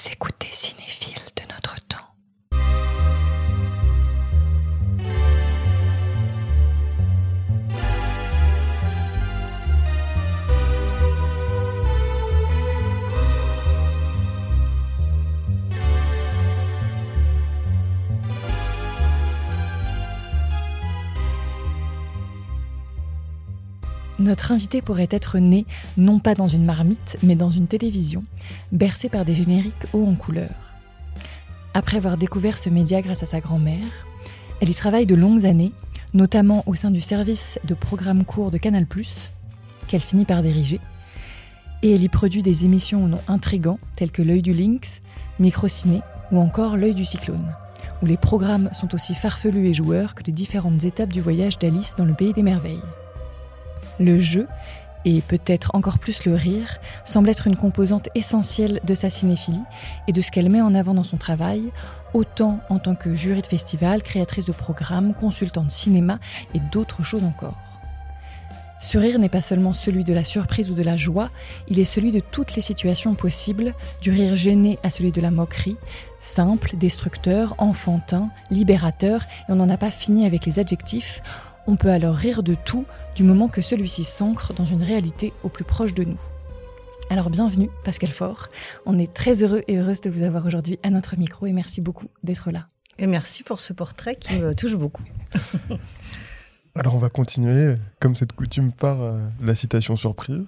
Vous écoutez Notre invité pourrait être né non pas dans une marmite, mais dans une télévision, bercée par des génériques hauts en couleur. Après avoir découvert ce média grâce à sa grand-mère, elle y travaille de longues années, notamment au sein du service de programmes courts de Canal+, qu'elle finit par diriger, et elle y produit des émissions au nom intrigant telles que L'œil du lynx, Microciné ou encore L'œil du cyclone, où les programmes sont aussi farfelus et joueurs que les différentes étapes du voyage d'Alice dans le pays des merveilles. Le jeu, et peut-être encore plus le rire, semble être une composante essentielle de sa cinéphilie et de ce qu'elle met en avant dans son travail, autant en tant que jury de festival, créatrice de programmes, consultante cinéma et d'autres choses encore. Ce rire n'est pas seulement celui de la surprise ou de la joie, il est celui de toutes les situations possibles, du rire gêné à celui de la moquerie, simple, destructeur, enfantin, libérateur, et on n'en a pas fini avec les adjectifs, on peut alors rire de tout du moment que celui-ci s'ancre dans une réalité au plus proche de nous. Alors bienvenue Pascal Faure, on est très heureux et heureuse de vous avoir aujourd'hui à notre micro et merci beaucoup d'être là. Et merci pour ce portrait qui me touche beaucoup. Alors on va continuer, comme cette coutume, par euh, la citation surprise.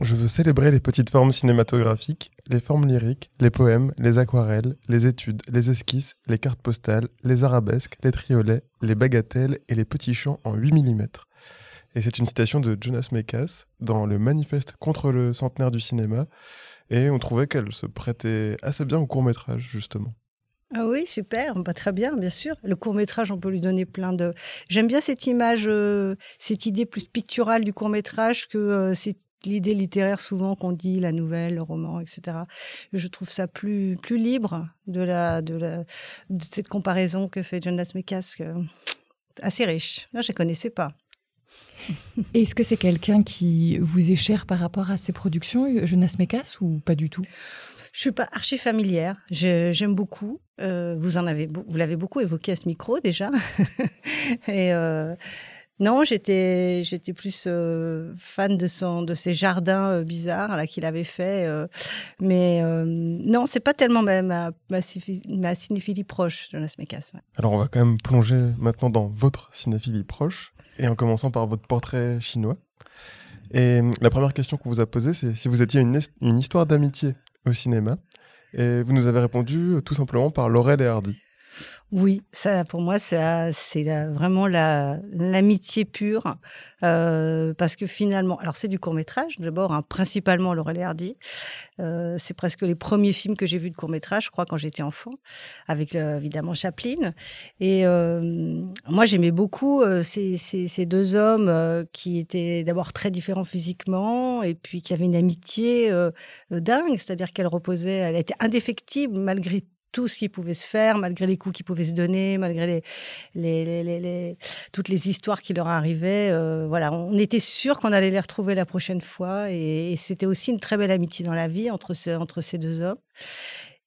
Je veux célébrer les petites formes cinématographiques, les formes lyriques, les poèmes, les aquarelles, les études, les esquisses, les cartes postales, les arabesques, les triolets, les bagatelles et les petits chants en 8 mm. Et c'est une citation de Jonas Mekas dans le manifeste contre le centenaire du cinéma. Et on trouvait qu'elle se prêtait assez bien au court métrage, justement. Ah oui, super, bah, très bien, bien sûr. Le court métrage, on peut lui donner plein de. J'aime bien cette image, euh, cette idée plus picturale du court métrage que euh, cette l'idée littéraire souvent qu'on dit la nouvelle, le roman, etc. Je trouve ça plus plus libre de la de la cette comparaison que fait Jonas Mekas, assez riche. Là, je ne connaissais pas. Est-ce que c'est quelqu'un qui vous est cher par rapport à ses productions, Jonas Mekas, ou pas du tout? Je suis pas archi familière. J'aime beaucoup. Euh, vous en avez, vous l'avez beaucoup évoqué à ce micro déjà. et euh, non, j'étais, j'étais plus euh, fan de son, de ces jardins bizarres qu'il avait fait. Mais non, c'est pas tellement ma, ma, cinéphilie proche, Jonas Mekas. Alors, on va quand même plonger maintenant dans votre cinéphilie proche, et en commençant par votre portrait chinois. Et la première question qu'on vous a posée, c'est si vous étiez une histoire d'amitié au cinéma. Et vous nous avez répondu euh, tout simplement par Laurel et Hardy. Oui, ça pour moi c'est vraiment l'amitié pure euh, parce que finalement, alors c'est du court métrage d'abord, hein, principalement Laurel Hardy. Euh, c'est presque les premiers films que j'ai vus de court métrage, je crois, quand j'étais enfant, avec euh, évidemment Chaplin. Et euh, moi j'aimais beaucoup euh, ces, ces, deux hommes qui étaient d'abord très différents physiquement et puis qui avaient une amitié dingue, c'est-à-dire qu'elle reposait, elle était indéfectible malgré tout ce qui pouvait se faire, malgré les coups qui pouvaient se donner, malgré toutes les histoires qui leur arrivaient. Euh, voilà, on était sûr qu'on allait les retrouver la prochaine fois. Et, c'était aussi une très belle amitié dans la vie entre, ces, deux hommes.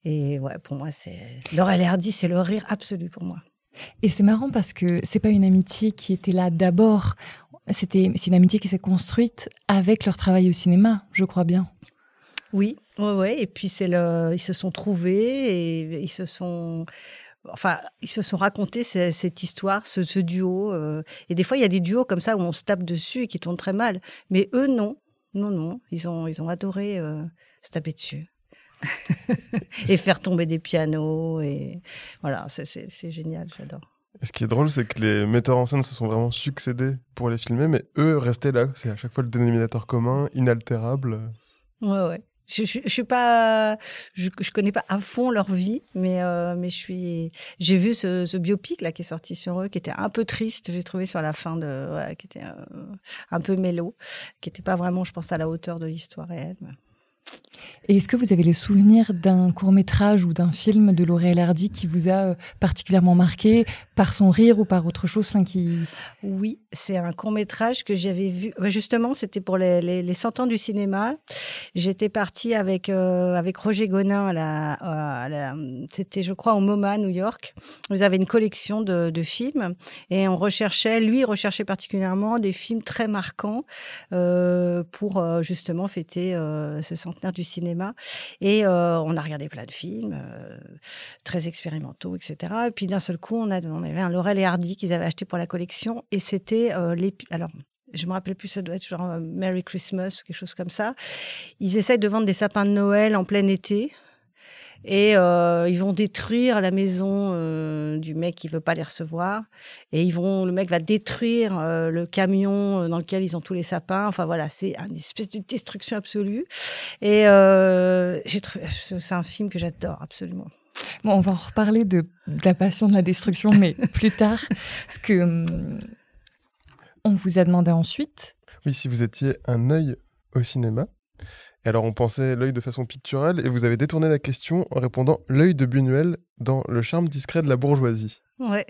Et ouais, pour moi, c'est Laurel Hardy, c'est le rire absolu pour moi. Et c'est marrant parce que c'est pas une amitié qui était là d'abord. C'était c'est une amitié qui s'est construite avec leur travail au cinéma, je crois bien. Oui, ouais, ouais. Et puis c'est le, ils se sont trouvés et ils se sont, enfin, ils se sont racontés cette, histoire, ce, ce duo. Euh. et des fois, il y a des duos comme ça où on se tape dessus et qui tournent très mal. Mais eux, non, non, non. Ils ont, ils ont adoré euh, se taper dessus. et faire tomber des pianos et voilà, c'est génial, j'adore. Ce qui est drôle, c'est que les metteurs en scène se sont vraiment succédés pour les filmer, mais eux restaient là. C'est à chaque fois le dénominateur commun, inaltérable. Ouais, ouais. Je, je, je, suis pas, je, je, connais pas à fond leur vie, mais euh, mais je suis, j'ai vu ce, ce, biopic là qui est sorti sur eux, qui était un peu triste, j'ai trouvé sur la fin de, ouais, qui était euh, un peu mélo, qui était pas vraiment, je pense, à la hauteur de l'histoire réelle. Et est-ce que vous avez le souvenir d'un court métrage ou d'un film de Laurel Hardy qui vous a euh, particulièrement marqué par son rire ou par autre chose, enfin, qui Oui, c'est un court métrage que j'avais vu. Justement, c'était pour les, les, les, 100 ans du cinéma. J'étais partie avec euh, avec Roger Gonin à la, à la c'était je crois au MoMA New York. Vous avez une collection de, de, films et on recherchait, lui recherchait particulièrement des films très marquants euh, pour euh, justement fêter euh, ce centenaire du cinéma. Et euh, on a regardé plein de films très expérimentaux, etc. Et puis d'un seul coup, on, a, on avait un Laurel et Hardy qu'ils avaient acheté pour la collection et c'était euh, les alors je me rappelle plus, ça doit être genre euh, Merry Christmas ou quelque chose comme ça. Ils essayent de vendre des sapins de Noël en plein été. Et euh, ils vont détruire la maison euh, du mec qui veut pas les recevoir. Et ils vont, le mec va détruire le camion dans lequel ils ont tous les sapins. Enfin voilà, c'est une espèce de destruction absolue. Et c'est un film que j'adore absolument. Bon, on va en reparler de, de la passion de la destruction, mais plus tard, parce que hum, on vous a demandé ensuite. Oui, si vous étiez un œil au cinéma. Et alors on pensait l'œil de façon picturale et vous avez détourné la question en répondant l'œil de Buñuel dans Le charme discret de la bourgeoisie. Ouais.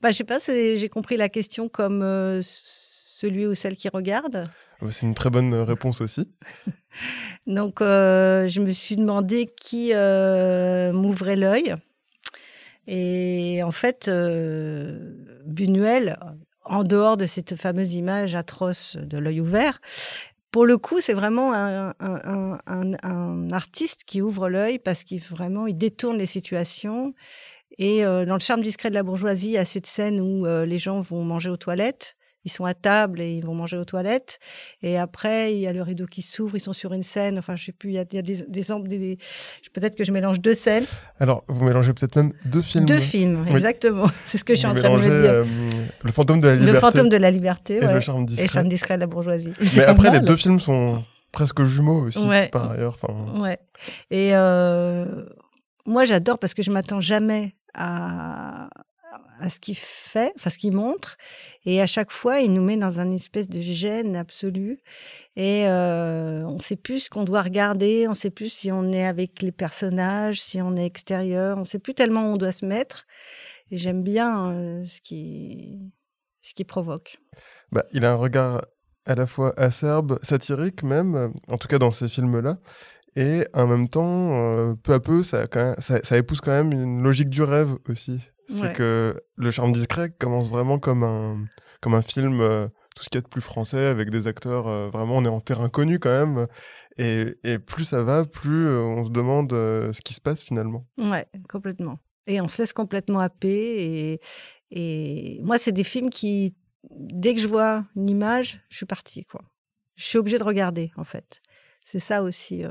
Bah je sais pas, j'ai compris la question comme euh, celui ou celle qui regarde. C'est une très bonne réponse aussi. Donc euh, je me suis demandé qui euh, m'ouvrait l'œil. Et en fait, euh, Buñuel, en dehors de cette fameuse image atroce de l'œil ouvert, pour le coup, c'est vraiment un, un, un, un, artiste qui ouvre l'œil parce qu'il vraiment il détourne les situations. Et euh, dans le charme discret de la bourgeoisie, il y a cette scène où euh, les gens vont manger aux toilettes ils sont à table et ils vont manger aux toilettes. Et après, il y a le rideau qui s'ouvre, ils sont sur une scène. Enfin, je sais plus, il y a, il y a des, des, des peut-être que je mélange deux scènes. Alors, vous mélangez peut-être même deux films. Deux films, oui. exactement. C'est ce que je suis en train de me dire. Euh, le fantôme de la liberté. Le fantôme de la liberté, et ouais. le charme discret. Et le charme discret de la bourgeoisie. Mais après, les deux films sont presque jumeaux aussi, ouais. par ailleurs. Enfin... Ouais. Et euh, moi, j'adore parce que je m'attends jamais à, à ce qu'il fait, enfin ce qu'il montre, et à chaque fois, il nous met dans un espèce de gêne absolu, et euh, on sait plus ce qu'on doit regarder, on sait plus si on est avec les personnages, si on est extérieur, on sait plus tellement où on doit se mettre, et j'aime bien euh, ce qui ce qui provoque. Bah, il a un regard à la fois acerbe, satirique même, en tout cas dans ces films-là, et en même temps, euh, peu à peu, ça, quand ça, épouse quand même une logique du rêve aussi. C'est ouais. que Le Charme Discret commence vraiment comme un, comme un film, euh, tout ce qu'il y a de plus français, avec des acteurs, euh, vraiment, on est en terrain connu quand même. Et, et plus ça va, plus euh, on se demande ce qui se passe finalement. Ouais, complètement. Et on se laisse complètement happer. Et, et moi, c'est des films qui, dès que je vois une image, je suis partie, quoi. Je suis obligée de regarder, en fait. C'est ça aussi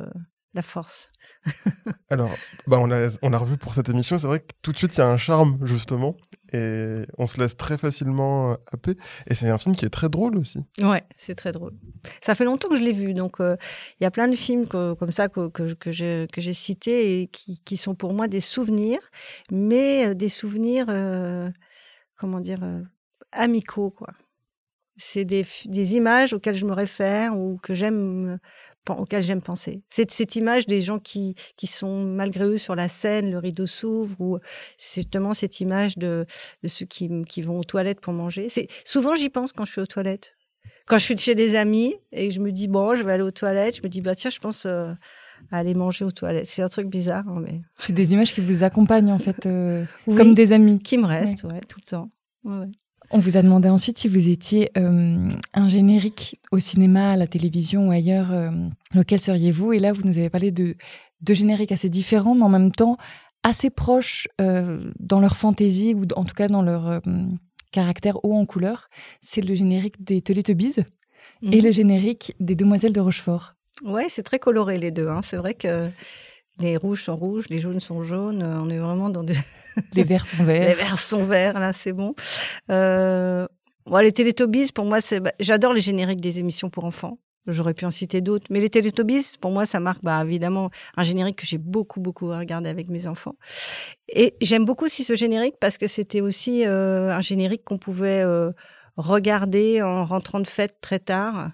la force. Alors, bah on l'a on a revu pour cette émission. C'est vrai que tout de suite, il y a un charme, justement. Et on se laisse très facilement happer. Et c'est un film qui est très drôle aussi. Ouais, c'est très drôle. Ça fait longtemps que je l'ai vu. Donc, il euh, y a plein de films que, comme ça que, que, que j'ai cités et qui, qui, sont pour moi des souvenirs, mais euh, des souvenirs, euh, comment dire, euh, amicaux, quoi. C'est des, des images auxquelles je me réfère ou que j'aime auquel j'aime penser. C'est cette image des gens qui, qui sont malgré eux sur la scène, le rideau s'ouvre, ou c'est justement cette image de, de ceux qui, qui vont aux toilettes pour manger. C'est Souvent, j'y pense quand je suis aux toilettes. Quand je suis chez des amis et que je me dis, bon, je vais aller aux toilettes, je me dis, bah tiens, je pense euh, à aller manger aux toilettes. C'est un truc bizarre, hein, mais... C'est des images qui vous accompagnent, en fait, euh, oui, comme des amis. Qui me restent, ouais, ouais tout le temps. Ouais, on vous a demandé ensuite si vous étiez euh, un générique au cinéma, à la télévision ou ailleurs, euh, lequel seriez-vous? Et là, vous nous avez parlé de deux génériques assez différents, mais en même temps assez proches euh, dans leur fantaisie ou en tout cas dans leur caractère haut en couleur. C'est le générique des Teletubbies mmh. et le générique des Demoiselles de Rochefort. Ouais, c'est très coloré les deux. Hein. C'est vrai que les rouges sont rouges, les jaunes sont jaunes. On est vraiment dans des. les verts sont verts. les verts sont verts, là, c'est bon. Euh, bon, les Télétobies, pour moi, c'est. Bah, J'adore les génériques des émissions pour enfants. J'aurais pu en citer d'autres, mais les Télétobies, pour moi, ça marque bah, évidemment un générique que j'ai beaucoup, beaucoup regardé avec mes enfants. Et j'aime beaucoup aussi ce générique parce que c'était aussi euh, un générique qu'on pouvait euh, regarder en rentrant de fête très tard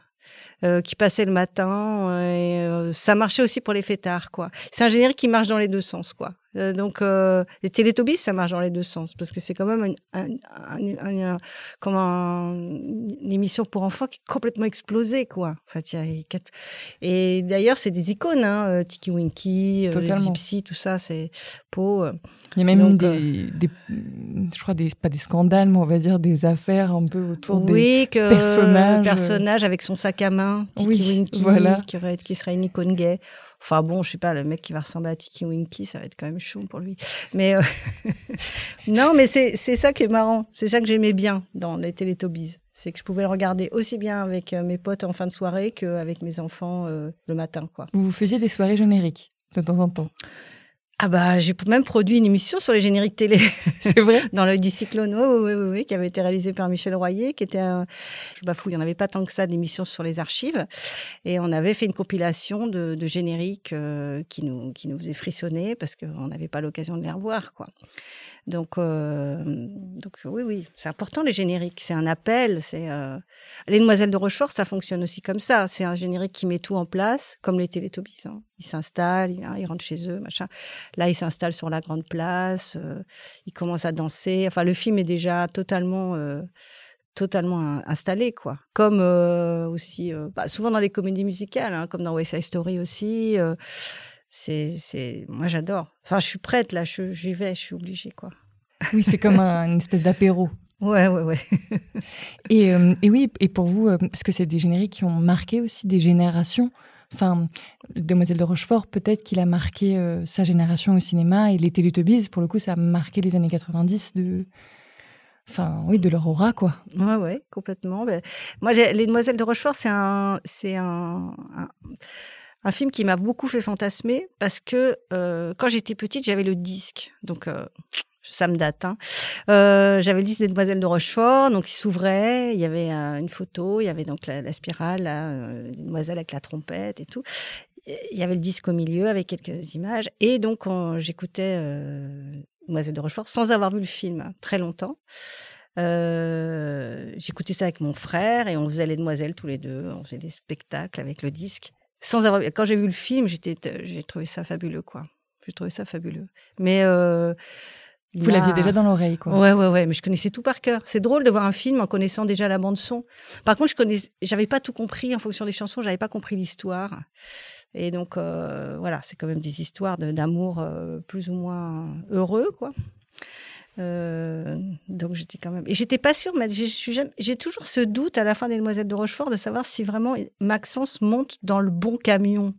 euh, qui passait le matin. Et, euh, ça marchait aussi pour les fêtards, quoi. C'est un générique qui marche dans les deux sens, quoi. Euh, donc, euh, les Télétobies, ça marche dans les deux sens, parce que c'est quand même une, un, un, un, comme une émission pour enfants qui est complètement explosée, quoi. En fait, y a, et d'ailleurs, c'est des icônes, hein, euh, Tiki Winky, Gypsy, tout ça, c'est. Il y a même donc, des, des, je crois, des, pas des scandales, mais on va dire des affaires un peu autour oui, des que personnages. personnage avec son sac à main, Tiki Oui, Winky, voilà. qui, serait une icône gay. Enfin bon, je sais pas, le mec qui va ressembler à Tiki Winky, ça va être quand même chaud pour lui. Mais euh, non, mais c'est ça qui est marrant. C'est ça que j'aimais bien dans les Télétobies. C'est que je pouvais le regarder aussi bien avec euh, mes potes en fin de soirée qu'avec mes enfants euh, le matin, quoi. Vous faisiez des soirées génériques de temps en temps? Ah bah j'ai même produit une émission sur les génériques télé. C'est vrai? Dans l'œil du cyclone, oui, oui, oui, oui, qui avait été réalisée par Michel Royer, qui était un... Je bafouille, il n'y en avait pas tant que ça d'émissions sur les archives. Et on avait fait une compilation de, de génériques euh, qui, nous, qui nous faisait frissonner parce qu'on n'avait pas l'occasion de les revoir, quoi. Donc, euh, donc oui, oui, c'est important les génériques. C'est un appel. C'est euh... les Demoiselles de Rochefort, ça fonctionne aussi comme ça. C'est un générique qui met tout en place, comme les Télétobies. Hein. Ils s'installent, ils, ils, rentrent chez eux, machin. Là, ils s'installent sur la grande place. Euh, ils commencent à danser. Enfin, le film est déjà totalement euh, totalement installé quoi comme euh, aussi euh, bah, souvent dans les comédies musicales hein, comme dans West Side Story aussi c'est c'est moi j'adore enfin je suis prête là j'y vais je suis obligée quoi oui c'est comme un, une espèce d'apéro ouais ouais ouais et, euh, et oui et pour vous euh, parce que c'est des génériques qui ont marqué aussi des générations Enfin, Demoiselle de Rochefort, peut-être qu'il a marqué euh, sa génération au cinéma et les Télétobies, pour le coup, ça a marqué les années 90 de, enfin, oui, de leur aura, quoi. Ouais, ouais, complètement. Ben, moi, les Demoiselles de Rochefort, c'est un, c'est un, un, un, film qui m'a beaucoup fait fantasmer parce que euh, quand j'étais petite, j'avais le disque, donc. Euh, ça me date. Hein. Euh, j'avais le disque des Demoiselles de Rochefort, donc il s'ouvrait, il y avait euh, une photo, il y avait donc la, la spirale, là, euh, les demoiselles avec la trompette et tout. Il y avait le disque au milieu avec quelques images, et donc j'écoutais euh, Demoiselles de Rochefort sans avoir vu le film très longtemps. J'écoutais ça avec mon frère et on faisait les demoiselles tous les deux, on faisait des spectacles avec le disque. Sans avoir, quand j'ai vu le film, j'étais, j'ai trouvé ça fabuleux, quoi. J'ai trouvé ça fabuleux. Mais euh, vous l'aviez déjà dans l'oreille, quoi. Ouais, ouais, ouais, mais je connaissais tout par cœur. C'est drôle de voir un film en connaissant déjà la bande son. Par contre, je connais, j'avais pas tout compris en fonction des chansons, j'avais pas compris l'histoire. Et donc, euh, voilà, c'est quand même des histoires d'amour euh, plus ou moins heureux, quoi. Euh, donc j'étais quand même et j'étais pas sûre mais j'ai toujours ce doute à la fin des Demoiselles de Rochefort de savoir si vraiment Maxence monte dans le bon camion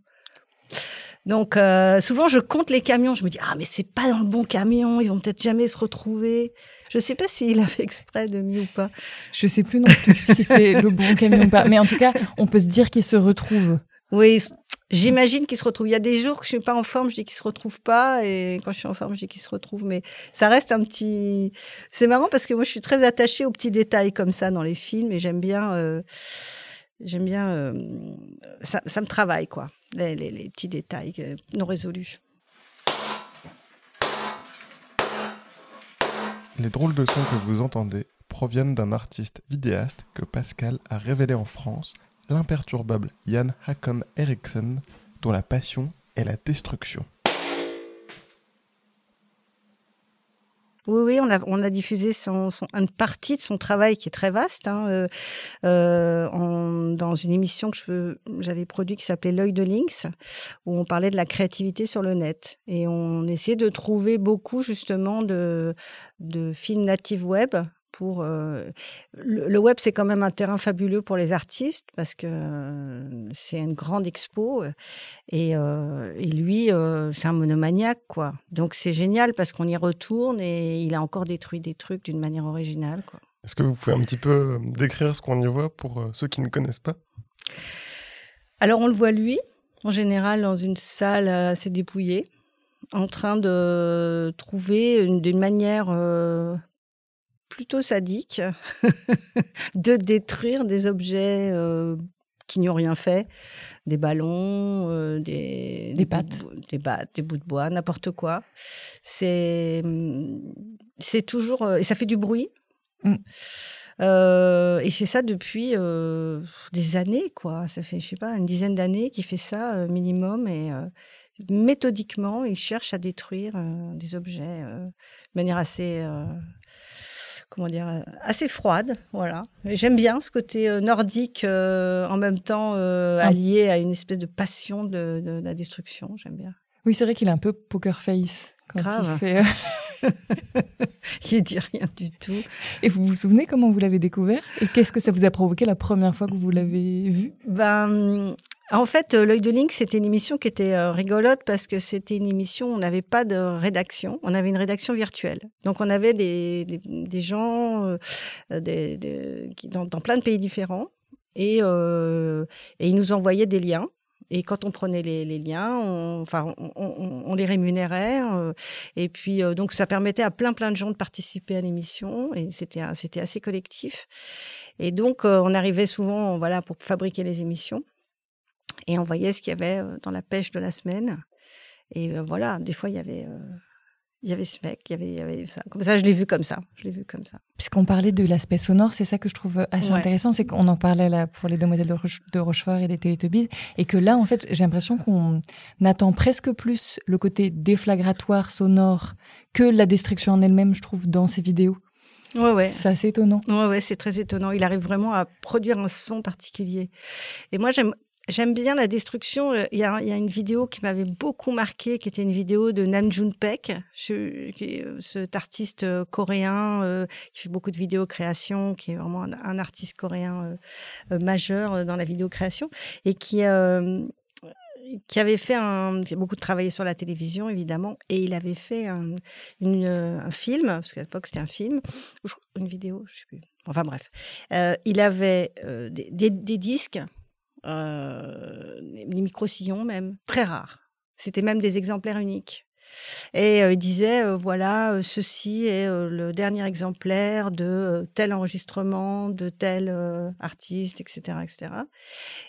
donc euh, souvent je compte les camions, je me dis ah mais c'est pas dans le bon camion, ils vont peut-être jamais se retrouver. Je sais pas s'il a fait exprès de mis ou pas. Je sais plus non plus si c'est le bon camion ou pas, mais en tout cas on peut se dire qu'ils se retrouvent. Oui, j'imagine qu'ils se retrouvent. Il y a des jours que je suis pas en forme, je dis qu'ils se retrouvent pas, et quand je suis en forme, je dis qu'ils se retrouvent. Mais ça reste un petit. C'est marrant parce que moi je suis très attachée aux petits détails comme ça dans les films et j'aime bien. Euh... J'aime bien. Euh... Ça, ça me travaille quoi les, petits détails euh, non résolus. Les drôles de sons que vous entendez proviennent d'un artiste vidéaste que Pascal a révélé en France, l'imperturbable Jan Hakon Eriksson, dont la passion est la destruction. Oui, oui, on a, diffusé une partie de son travail qui est très vaste hein, euh, euh, dans une émission que j'avais produite qui s'appelait L'œil de Lynx, où on parlait de la créativité sur le net. Et on essayait de trouver beaucoup justement de, de films natifs web pour le, le, web c'est quand même un terrain fabuleux pour les artistes parce que c'est une grande expo et, et lui c'est un monomaniaque quoi. Donc c'est génial parce qu'on y retourne et il a encore détruit des trucs d'une manière originale quoi. Est-ce que vous pouvez un petit peu décrire ce qu'on y voit pour ceux qui ne connaissent pas? Alors on le voit lui en général dans une salle assez dépouillée en train de trouver d'une manière euh, plutôt sadique de détruire des objets euh, qui n'y ont rien fait, des ballons, euh, des, des pattes, des bouts de bois, n'importe quoi. C'est c'est toujours et ça fait du bruit. Mm. Euh, et c'est ça depuis des années, quoi. Ça fait, je sais pas, une dizaine d'années qu'il fait ça minimum et méthodiquement, il cherche à détruire des objets de manière assez comment dire, assez froide. Voilà. J'aime bien ce côté euh, nordique euh, en même temps euh, ah. allié à une espèce de passion de, la destruction. J'aime bien. Oui, c'est vrai qu'il est un peu poker face quand il fait. il dit rien du tout. Et vous vous souvenez comment vous l'avez découvert? Et qu'est-ce que ça vous a provoqué la première fois que vous l'avez vu? Ben, en fait, euh, L'œil de Link, c'était une émission qui était euh, rigolote parce que c'était une émission, on n'avait pas de rédaction, on avait une rédaction virtuelle. Donc on avait des, des, gens euh, des, dans, dans, plein de pays différents et, et ils nous envoyaient des liens. Et quand on prenait les, liens, on, enfin, on, on, on, les rémunérait. et puis, donc, ça permettait à plein, plein de gens de participer à l'émission. Et c'était, c'était assez collectif. Et donc, on arrivait souvent, voilà, pour fabriquer les émissions et on voyait ce qu'il y avait dans la pêche de la semaine. Et voilà, des fois, il y avait il y avait ce mec, il y avait, il y avait ça. Comme ça, je l'ai vu comme ça. Je l'ai vu comme ça. Puisqu'on parlait de l'aspect sonore, c'est ça que je trouve assez intéressant, c'est qu'on en parlait là pour les demoiselles de, de Rochefort et des Télétobies, et que là, en fait, j'ai l'impression qu'on attend presque plus le côté déflagratoire sonore que la destruction en elle-même, je trouve, dans ces vidéos. Ouais, ouais. C'est assez étonnant. Ouais, ouais, c'est très étonnant. Il arrive vraiment à produire un son particulier. Et moi, j'aime, J'aime bien la destruction. Euh, il y a, il y a une vidéo qui m'avait beaucoup marqué, qui était une vidéo de Nam June Paik, euh, cet artiste euh, coréen qui fait beaucoup de vidéos création, qui est vraiment un, artiste coréen majeur dans la vidéo création et qui qui avait fait un, qui a beaucoup travaillé sur la télévision évidemment, et il avait fait un, une, un film, parce qu'à l'époque c'était un film, une vidéo, je sais plus. Enfin bref, euh, il avait des, des, des, disques euh, les micro-sillons même, très rares. C'était même des exemplaires uniques. Et euh, il disait, euh, voilà, ceci est le dernier exemplaire de tel enregistrement, de tel artiste, etc., etc.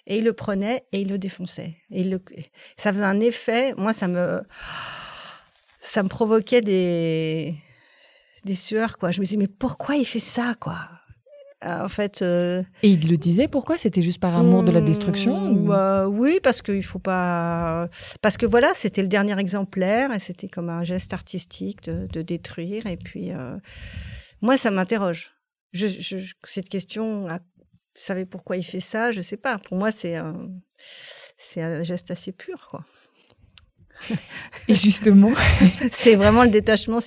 Et il le prenait et il le défonçait. Et. Ça faisait un effet, moi, ça me, ça me provoquait des, des sueurs, quoi. Je me disais, mais pourquoi il fait ça, quoi? euh, en fait. Euh, Et il le disait pourquoi? C'était juste par amour de la destruction bah, Oui, parce qu'il faut pas. Parce que voilà, c'était le dernier exemplaire et c'était comme un geste artistique de, détruire. Et puis, euh, moi, ça m'interroge. Je, cette question, vous savez pourquoi il fait ça? Je sais pas. Pour moi, c'est un, c'est un geste assez pur, quoi. Et justement, c'est vraiment le détachement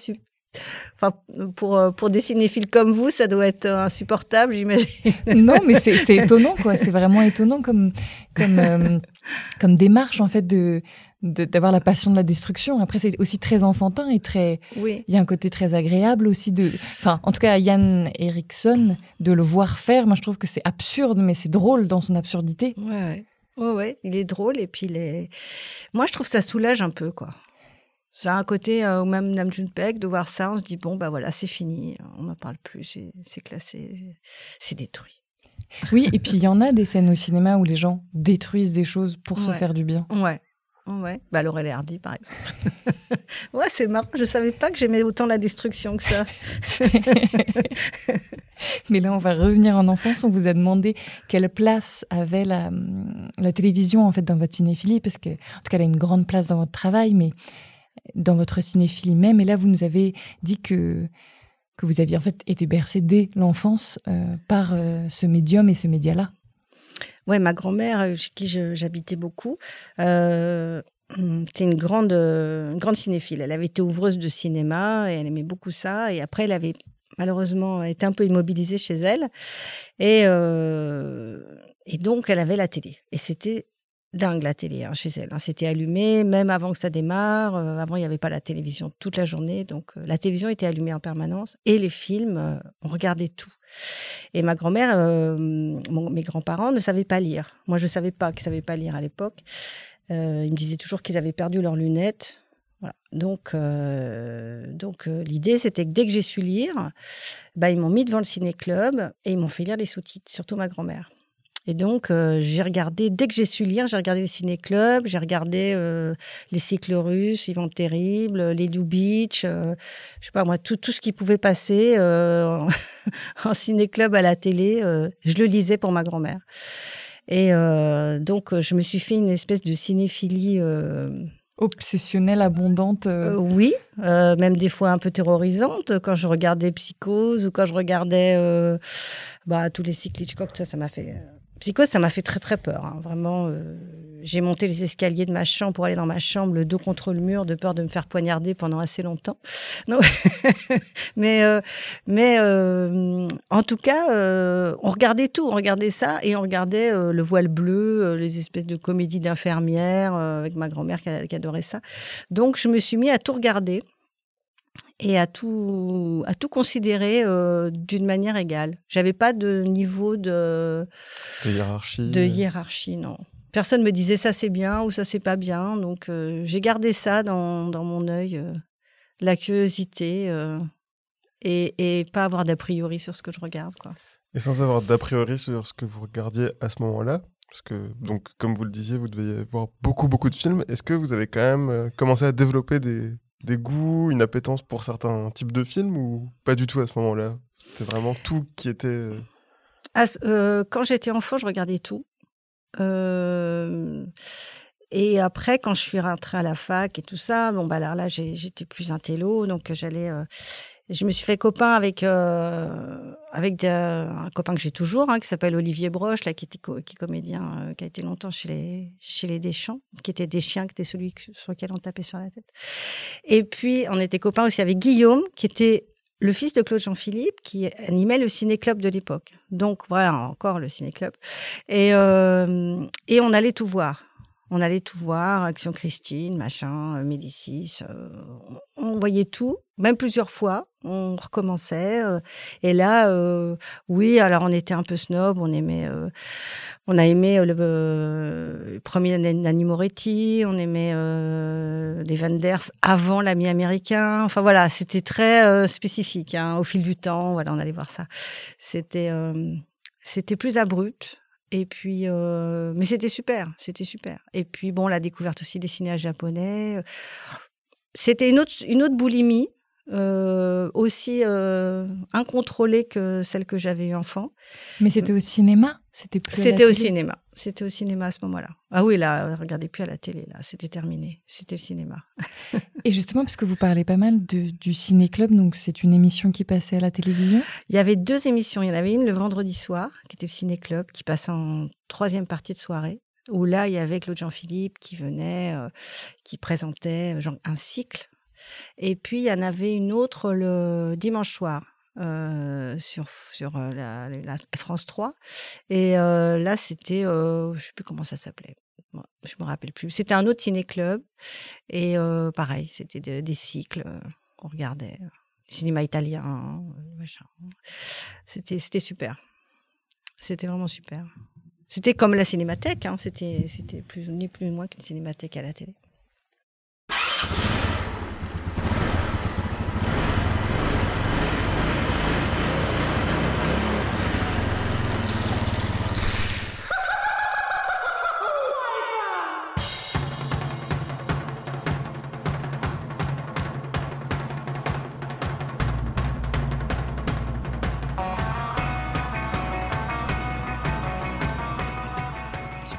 Enfin, pour, euh, pour des cinéphiles comme vous, ça doit être insupportable, j'imagine. non, mais c'est étonnant, quoi. C'est vraiment étonnant comme, comme, euh, comme démarche, en fait, de d'avoir la passion de la destruction. Après, c'est aussi très enfantin et très. Oui. Il y a un côté très agréable aussi de. Enfin, en tout cas, Yann Eriksson, de le voir faire, moi, je trouve que c'est absurde, mais c'est drôle dans son absurdité. Ouais, ouais. Ouais, ouais, il est drôle et puis il est... Moi, je trouve ça soulage un peu, quoi. C'est un côté, euh, ou même Nam June Paik, de voir ça, on se dit, bon, bah voilà, c'est fini, on n'en parle plus, c'est classé, c'est détruit. Oui, et puis il y en a des scènes au cinéma où les gens détruisent des choses pour se faire du bien. Ouais. Ouais, bah Laurel et Hardy par exemple. ouais, c'est marrant, je savais pas que j'aimais autant la destruction que ça. Mais là, on va revenir en enfance. On vous a demandé quelle place avait la, la télévision en fait dans votre cinéphilie, parce que en tout cas, elle a une grande place dans votre travail, mais dans votre cinéphilie même. Et là, vous nous avez dit que, que vous aviez en fait été bercé dès l'enfance euh, par euh, ce médium et ce média-là. Ouais, ma grand-mère, euh, chez qui j'habitais beaucoup, euh, était une grande, grande cinéphile. Elle avait été ouvreuse de cinéma et elle aimait beaucoup ça. Et après, elle avait malheureusement été un peu immobilisée chez elle. Et, et donc, elle avait la télé. Et c'était dingue la télé hein, chez elle. Hein. C'était allumé même avant que ça démarre. Euh, avant, il n'y avait pas la télévision toute la journée, donc euh, la télévision était allumée en permanence et les films, euh, on regardait tout. Et ma grand-mère, mes grands-parents ne savaient pas lire. Moi, je savais pas qu'ils savaient pas lire à l'époque. ils me disaient toujours qu'ils avaient perdu leurs lunettes. Voilà. Donc, donc l'idée, c'était que dès que j'ai su lire, bah, ils m'ont mis devant le ciné-club et ils m'ont fait lire les sous-titres, surtout ma grand-mère. Et donc, euh, j'ai regardé, dès que j'ai su lire, j'ai regardé les ciné-clubs, j'ai regardé euh, les cycles russes, Yvan Terrible, les Beach, euh, je sais pas moi, tout, tout ce qui pouvait passer en, en ciné-club à la télé, je le lisais pour ma grand-mère. Et donc, je me suis fait une espèce de cinéphilie obsessionnelle, abondante euh Oui, même des fois un peu terrorisante. Quand je regardais Psychose ou quand je regardais bah, tous les cycles Hitchcock, ça, ça m'a fait Psychose, ça m'a fait très très peur. Hein. Vraiment, euh, j'ai monté les escaliers de ma chambre pour aller dans ma chambre, le dos contre le mur, de peur de me faire poignarder pendant assez longtemps. Non. mais euh, mais euh, en tout cas, on regardait tout, on regardait ça et on regardait le voile bleu, les espèces de comédies d'infirmières avec ma grand-mère qui, qui adorait ça. Donc je me suis mis à tout regarder et à tout à tout considérer euh, d'une manière égale. J'avais pas de niveau de de hiérarchie. De hiérarchie, non. Personne me disait ça c'est bien ou ça c'est pas bien, donc euh, j'ai gardé ça dans, dans mon œil, euh, la curiosité et, et pas avoir d'a priori sur ce que je regarde, quoi. Et sans avoir d'a priori sur ce que vous regardiez à ce moment-là, parce que donc comme vous le disiez, vous deviez voir beaucoup beaucoup de films. Est-ce que vous avez quand même commencé à développer des des goûts, une appétence pour certains types de films ou pas du tout à ce moment-là? C'était vraiment tout qui était. Euh, euh, quand j'étais enfant, je regardais tout. Euh, et après, quand je suis rentrée à la fac et tout ça, bon bah alors là, j'étais plus intello, donc j'allais je me suis fait copain avec euh, avec un copain que j'ai toujours, hein, qui s'appelle Olivier Broche, là, qui était qui est comédien, euh, qui a été longtemps chez les chez les Deschamps, qui était Deschamps, qui était celui sur lequel on tapait sur la tête. Et puis on était copain aussi avec Guillaume, qui était le fils de Claude Jean-Philippe, qui animait le ciné-club de l'époque. Donc voilà, encore le ciné-club. Et euh, et on allait tout voir. On allait tout voir, Action Christine, machin, euh, Médicis. Euh, on voyait tout, même plusieurs fois. On recommençait. Euh, et là, oui, alors on était un peu snob. On aimait, on a aimé le, premier Nanni Moretti. On aimait les Van Ders avant l'ami américain. Enfin voilà, c'était très spécifique. Hein, au fil du temps, voilà, on allait voir ça. C'était, c'était plus abrupt. Et puis, euh, mais c'était super, c'était super. Et puis bon, la découverte aussi des cinéastes japonais. Euh, c'était une autre, une autre boulimie, euh, aussi euh, incontrôlée que celle que j'avais eu enfant. Mais c'était au cinéma? C'était C'était au cinéma. C'était au cinéma à ce moment-là. Ah oui, là, regardez plus à la télé, là, c'était terminé. C'était le cinéma. Et justement, parce que vous parlez pas mal de, du ciné-club, donc c'est une émission qui passait à la télévision? Il y avait deux émissions. Il y en avait une le vendredi soir, qui était le ciné-club, qui passait en troisième partie de soirée où là, il y avait Claude Jean-Philippe qui venait, euh, qui présentait genre, un cycle et puis, il y en avait une autre le dimanche soir. Euh, sur sur euh, la, France 3 et euh, là c'était euh, je sais plus comment ça s'appelait. Je me rappelle plus. C'était un autre ciné club et pareil c'était des cycles qu'on regardait. Cinéma italien c'était c'était super. C'était vraiment super. C'était comme la cinémathèque hein. c'était c'était ni plus ni moins qu'une cinémathèque à la télé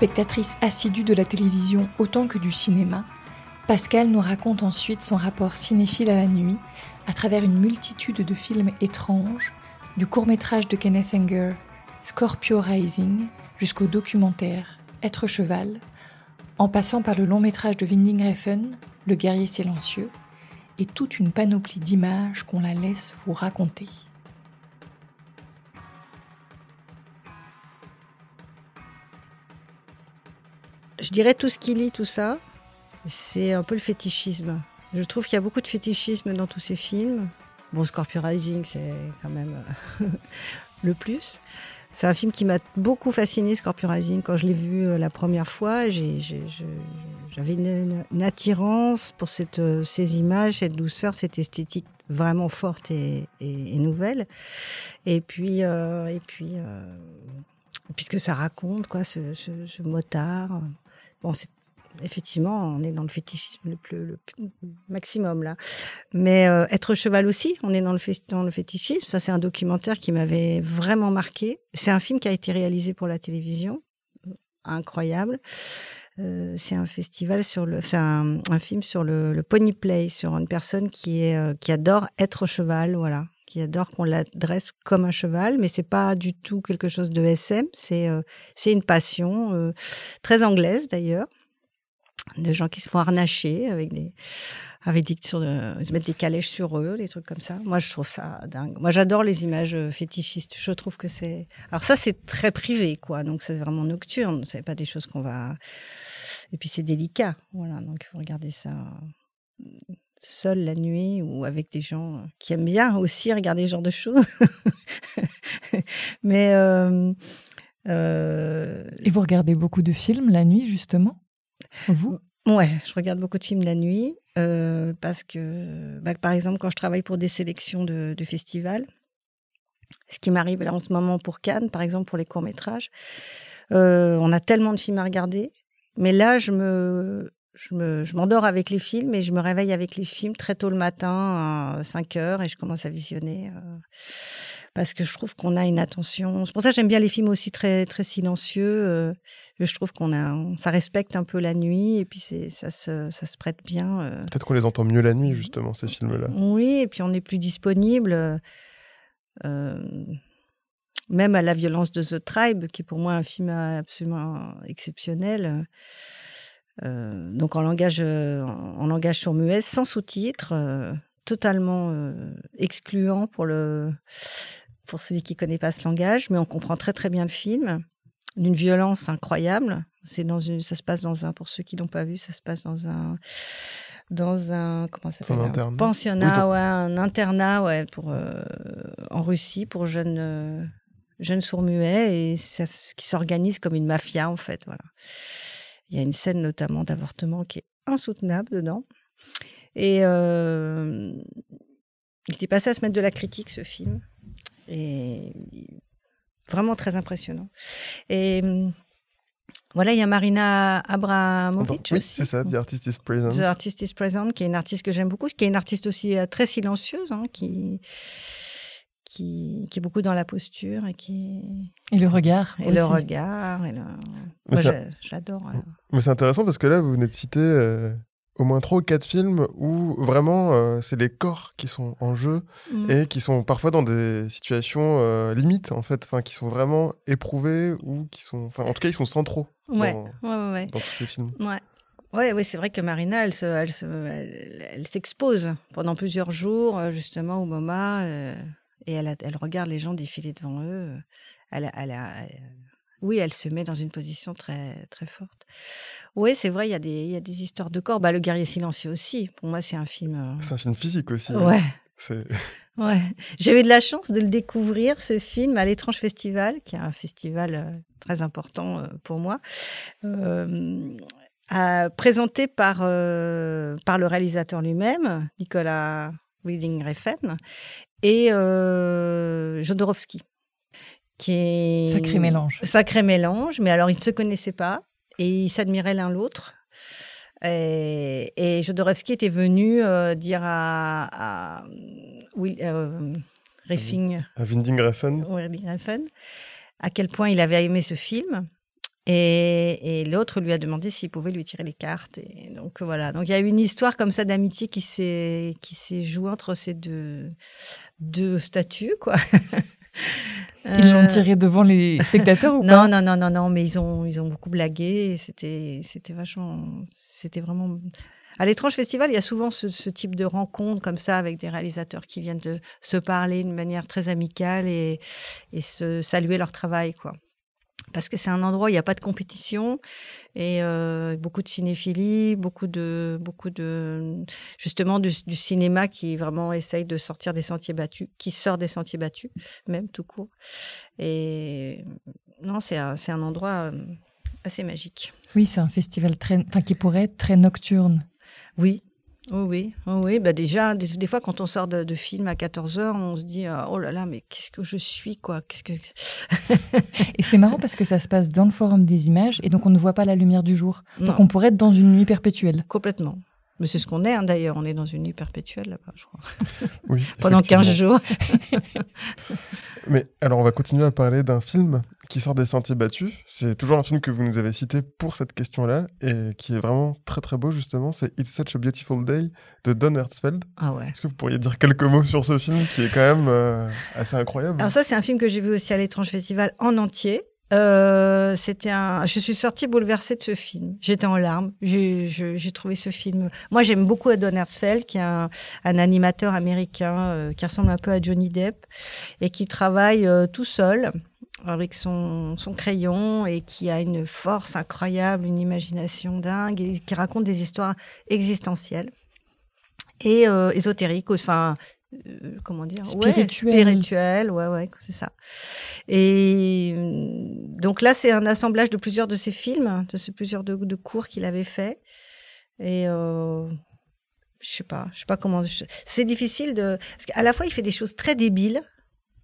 Spectatrice assidue de la télévision autant que du cinéma, Pascal nous raconte ensuite son rapport cinéphile à la nuit à travers une multitude de films étranges, du court-métrage de Kenneth Anger, Scorpio Rising, jusqu'au documentaire Être cheval, en passant par le long-métrage de Winding Refn, Le guerrier silencieux, et toute une panoplie d'images qu'on la laisse vous raconter. Je dirais tout ce qui lie tout ça, c'est un peu le fétichisme. Je trouve qu'il y a beaucoup de fétichisme dans tous ces films. Bon, Scorpio Rising, c'est quand même euh, le plus. C'est un film qui m'a beaucoup fasciné, Scorpio Rising. Quand je l'ai vu euh, la première fois, j'avais une, attirance pour euh, ces images, cette douceur, cette esthétique vraiment forte et, nouvelle. Et puis, et puis, puisque ça raconte quoi, ce motard Bon, c'est effectivement, on est dans le fétichisme le, plus, le maximum là. Mais euh, être cheval aussi, on est dans le, fétichisme. Ça, c'est un documentaire qui m'avait vraiment marqué. C'est un film qui a été réalisé pour la télévision, incroyable. Euh, c'est un festival sur le, c'est un, un film sur le, le pony play, sur une personne qui est euh, qui adore être cheval, voilà, qui adore qu'on l'adresse comme un cheval, mais c'est pas du tout quelque chose de SM, c'est euh, c'est une passion euh, très anglaise d'ailleurs, de gens qui se font harnacher avec des avec des sur de, ils se mettent des calèches sur eux, des trucs comme ça. Moi, je trouve ça dingue. Moi, j'adore les images euh, fétichistes. Je trouve que c'est alors ça, c'est très privé, quoi. Donc c'est vraiment nocturne. C'est pas des choses qu'on va. Et puis c'est délicat, voilà. Donc il faut regarder ça seul la nuit ou avec des gens qui aiment bien aussi regarder ce genre de choses. Mais euh, euh, Et vous regardez beaucoup de films la nuit, justement? Vous? Ouais, je regarde beaucoup de films la nuit euh, parce que, bah, par exemple, quand je travaille pour des sélections de, de festivals, ce qui m'arrive là en ce moment pour Cannes, par exemple pour les courts métrages, euh, on a tellement de films à regarder, mais là je me je me je m'endors avec les films et je me réveille avec les films très tôt le matin à 5 heures et je commence à visionner euh, parce que je trouve qu'on a une attention. C'est pour ça que j'aime bien les films aussi très très silencieux. Euh, je trouve qu'on a on- ça respecte un peu la nuit et puis c'est ça se ça se prête bien. euh. Peut-être qu'on les entend mieux la nuit, justement, ces films-là. Oui, et puis on est plus disponible. même à la violence de The Tribe, qui est pour moi un film absolument exceptionnel. Euh, donc en langage, euh, en langage sourd muet, sans sous-titres, euh, totalement excluant pour le pour celui qui connaît pas ce langage, mais on comprend très très bien le film, d'une violence incroyable. C'est dans une, ça se passe dans un, pour ceux qui l'ont pas vu, ça se passe dans un, dans un, comment ça un s'appelle, internat. pensionnat, Oui, ouais, un internat, ouais, pour euh, en Russie pour jeunes euh, jeunes sourds muets et ça qui s'organise comme une mafia en fait, voilà. Il y a une scène notamment d'avortement qui est insoutenable dedans. Et euh, il était passé à se mettre de la critique ce film et vraiment très impressionnant. Et voilà, il y a Marina Abramovic oui, aussi. c'est ça, The Artist is Present. The Artist is Present, qui est une artiste que j'aime beaucoup, qui est une artiste aussi euh, très silencieuse, hein, qui, qui, qui est beaucoup dans la posture et qui Et le regard et le regard. Et le... Mais Moi, ça- je- j'adore. euh. Mais c'est intéressant parce que là, vous venez de citer euh, au moins trois ou quatre films où vraiment euh, c'est les corps qui sont en jeu Mm. et qui sont parfois dans des situations euh, limites en fait, enfin qui sont vraiment éprouvés ou qui sont, enfin en tout cas ils sont centraux Ouais, dans, ouais, ouais, ouais. dans tous ces films. Ouais. Ouais, ouais, c'est vrai que Marina, elle se, elle se, elle, elle s'expose pendant plusieurs jours, justement, au MoMA, euh, et elle, a- elle regarde les gens défiler devant eux. Elle, a- elle, a- elle- oui, elle se met dans une position très, très forte. Oui, c'est vrai, il y a des, il y a des histoires de corps. Bah, le guerrier silencieux aussi. Pour moi, c'est un film. euh, C'est un film physique aussi. hein. Ouais. C'est Ouais, j'avais de la chance de le découvrir, ce film, à l'Étrange Festival, qui est un festival euh, très important euh, pour moi, à- présenté par, par le réalisateur lui-même, Nicolas Winding Refn, et euh, Jodorowsky, qui est... Sacré mélange. Sacré mélange, mais alors ils ne se connaissaient pas et ils s'admiraient l'un l'autre. Et, et Jodorowsky était venu euh, dire à, à Will, euh. Winding Refn à quel point il avait aimé ce film. Et, et l'autre lui a demandé s'il pouvait lui tirer les cartes. Et donc voilà. Donc il y a eu une histoire comme ça d'amitié qui s'est qui s'est jouée entre ces deux deux statues quoi. Ils l'ont Euh, tiré devant les spectateurs ou non, pas non, non, non, non, mais ils ont, ils ont beaucoup blagué. C'était, c'était vachement, c'était vraiment. À l'étrange festival, il y a souvent ce, ce type de rencontre comme ça avec des réalisateurs qui viennent de se parler d'une manière très amicale et, et se saluer leur travail, quoi. Parce que c'est un endroit où il n'y a pas de compétition et euh, beaucoup de cinéphilie, beaucoup de, beaucoup de, justement du, du cinéma qui vraiment essaye de sortir des sentiers battus, qui sort des sentiers battus, même tout court. Et non, c'est un, c'est un endroit euh, assez magique. Oui, c'est un festival très, enfin, qui pourrait être très nocturne. Oui. Oh oui, oh oui. Bah déjà, des, des fois, quand on sort de, de film à 14 heures, on se dit euh, oh là là, mais qu'est-ce que je suis quoi? Qu'est-ce que Et c'est marrant parce que ça se passe dans le forum des images et donc on ne voit pas la lumière du jour. Non. Donc on pourrait être dans une nuit perpétuelle. complètement. Mais c'est ce qu'on est, hein, d'ailleurs. On est dans une nuit perpétuelle là-bas, je crois. Oui, Pendant 15 effectivement. jours. Mais alors, on va continuer à parler d'un film qui sort des sentiers battus. C'est toujours un film que vous nous avez cité pour cette question-là et qui est vraiment très très beau, justement. C'est It's Such a Beautiful Day de Don Hertzfeld. Ah ouais. Est-ce que vous pourriez dire quelques mots sur ce film qui est quand même euh, assez incroyable? Alors ça, c'est un film que j'ai vu aussi à l'étrange festival en entier. Euh, c'était un. Je suis sortie bouleversée de ce film. J'étais en larmes. J'ai trouvé ce film. Moi, j'aime beaucoup Don Hertzfeld, qui est un, un animateur américain euh, qui ressemble un peu à Johnny Depp et qui travaille euh, tout seul avec son, son crayon et qui a une force incroyable, une imagination dingue et qui raconte des histoires existentielles et euh, ésotériques. Enfin, euh, comment dire Ouais, Spirituelles. spirituelles, ouais, ouais, c'est ça. Et euh, donc là, c'est un assemblage de plusieurs de ses films, de ces plusieurs de, de cours qu'il avait fait. Et euh, je sais pas, je sais pas comment. je- C'est difficile de. Parce qu'à la fois, il fait des choses très débiles,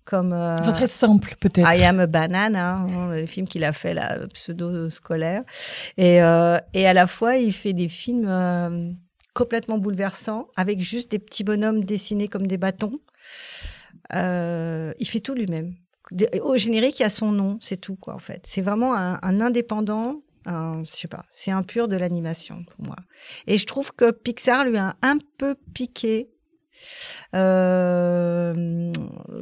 comme. euh, Enfin, très simple, peut-être. I am a banana, hein, le film qu'il a fait là, pseudo-scolaire. Et, euh, et à la fois, il fait des films euh, complètement bouleversants, avec juste des petits bonhommes dessinés comme des bâtons. Euh, il fait tout lui-même. Au générique, il y a son nom, c'est tout, quoi, en fait. C'est vraiment un, indépendant, je sais pas, c'est un pur de l'animation pour moi. Et je trouve que Pixar lui a un peu piqué euh,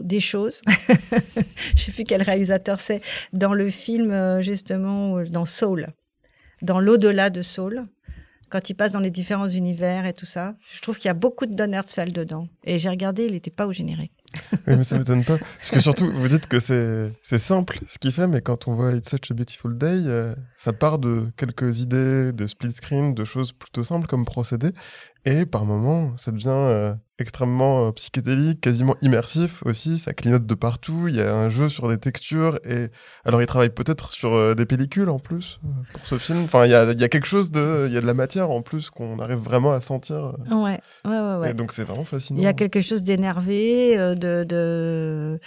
des choses. je sais plus quel réalisateur c'est dans le film euh, justement dans Soul, dans l'au-delà de Soul, quand il passe dans les différents univers et tout ça. Je trouve qu'il y a beaucoup de Don Hertzfeld dedans. Et j'ai regardé, il n'était pas au générique. Oui, mais ça m'étonne pas. Parce que surtout, vous dites que c'est c'est simple ce qu'il fait, mais quand on voit It's Such a Beautiful Day, euh, ça part de quelques idées de split screen, de choses plutôt simples comme procédé. Et par moments, ça devient euh, extrêmement euh, psychédélique, quasiment immersif aussi. Ça clignote de partout. Il y a un jeu sur des textures. Et alors, il travaille peut-être sur euh, des pellicules en plus pour ce film. Enfin, il y a, il y a quelque chose de. Il y a de la matière en plus qu'on arrive vraiment à sentir. Ouais, ouais, ouais. ouais. Et donc, c'est vraiment fascinant. Il y a quelque chose d'énervé, de, de,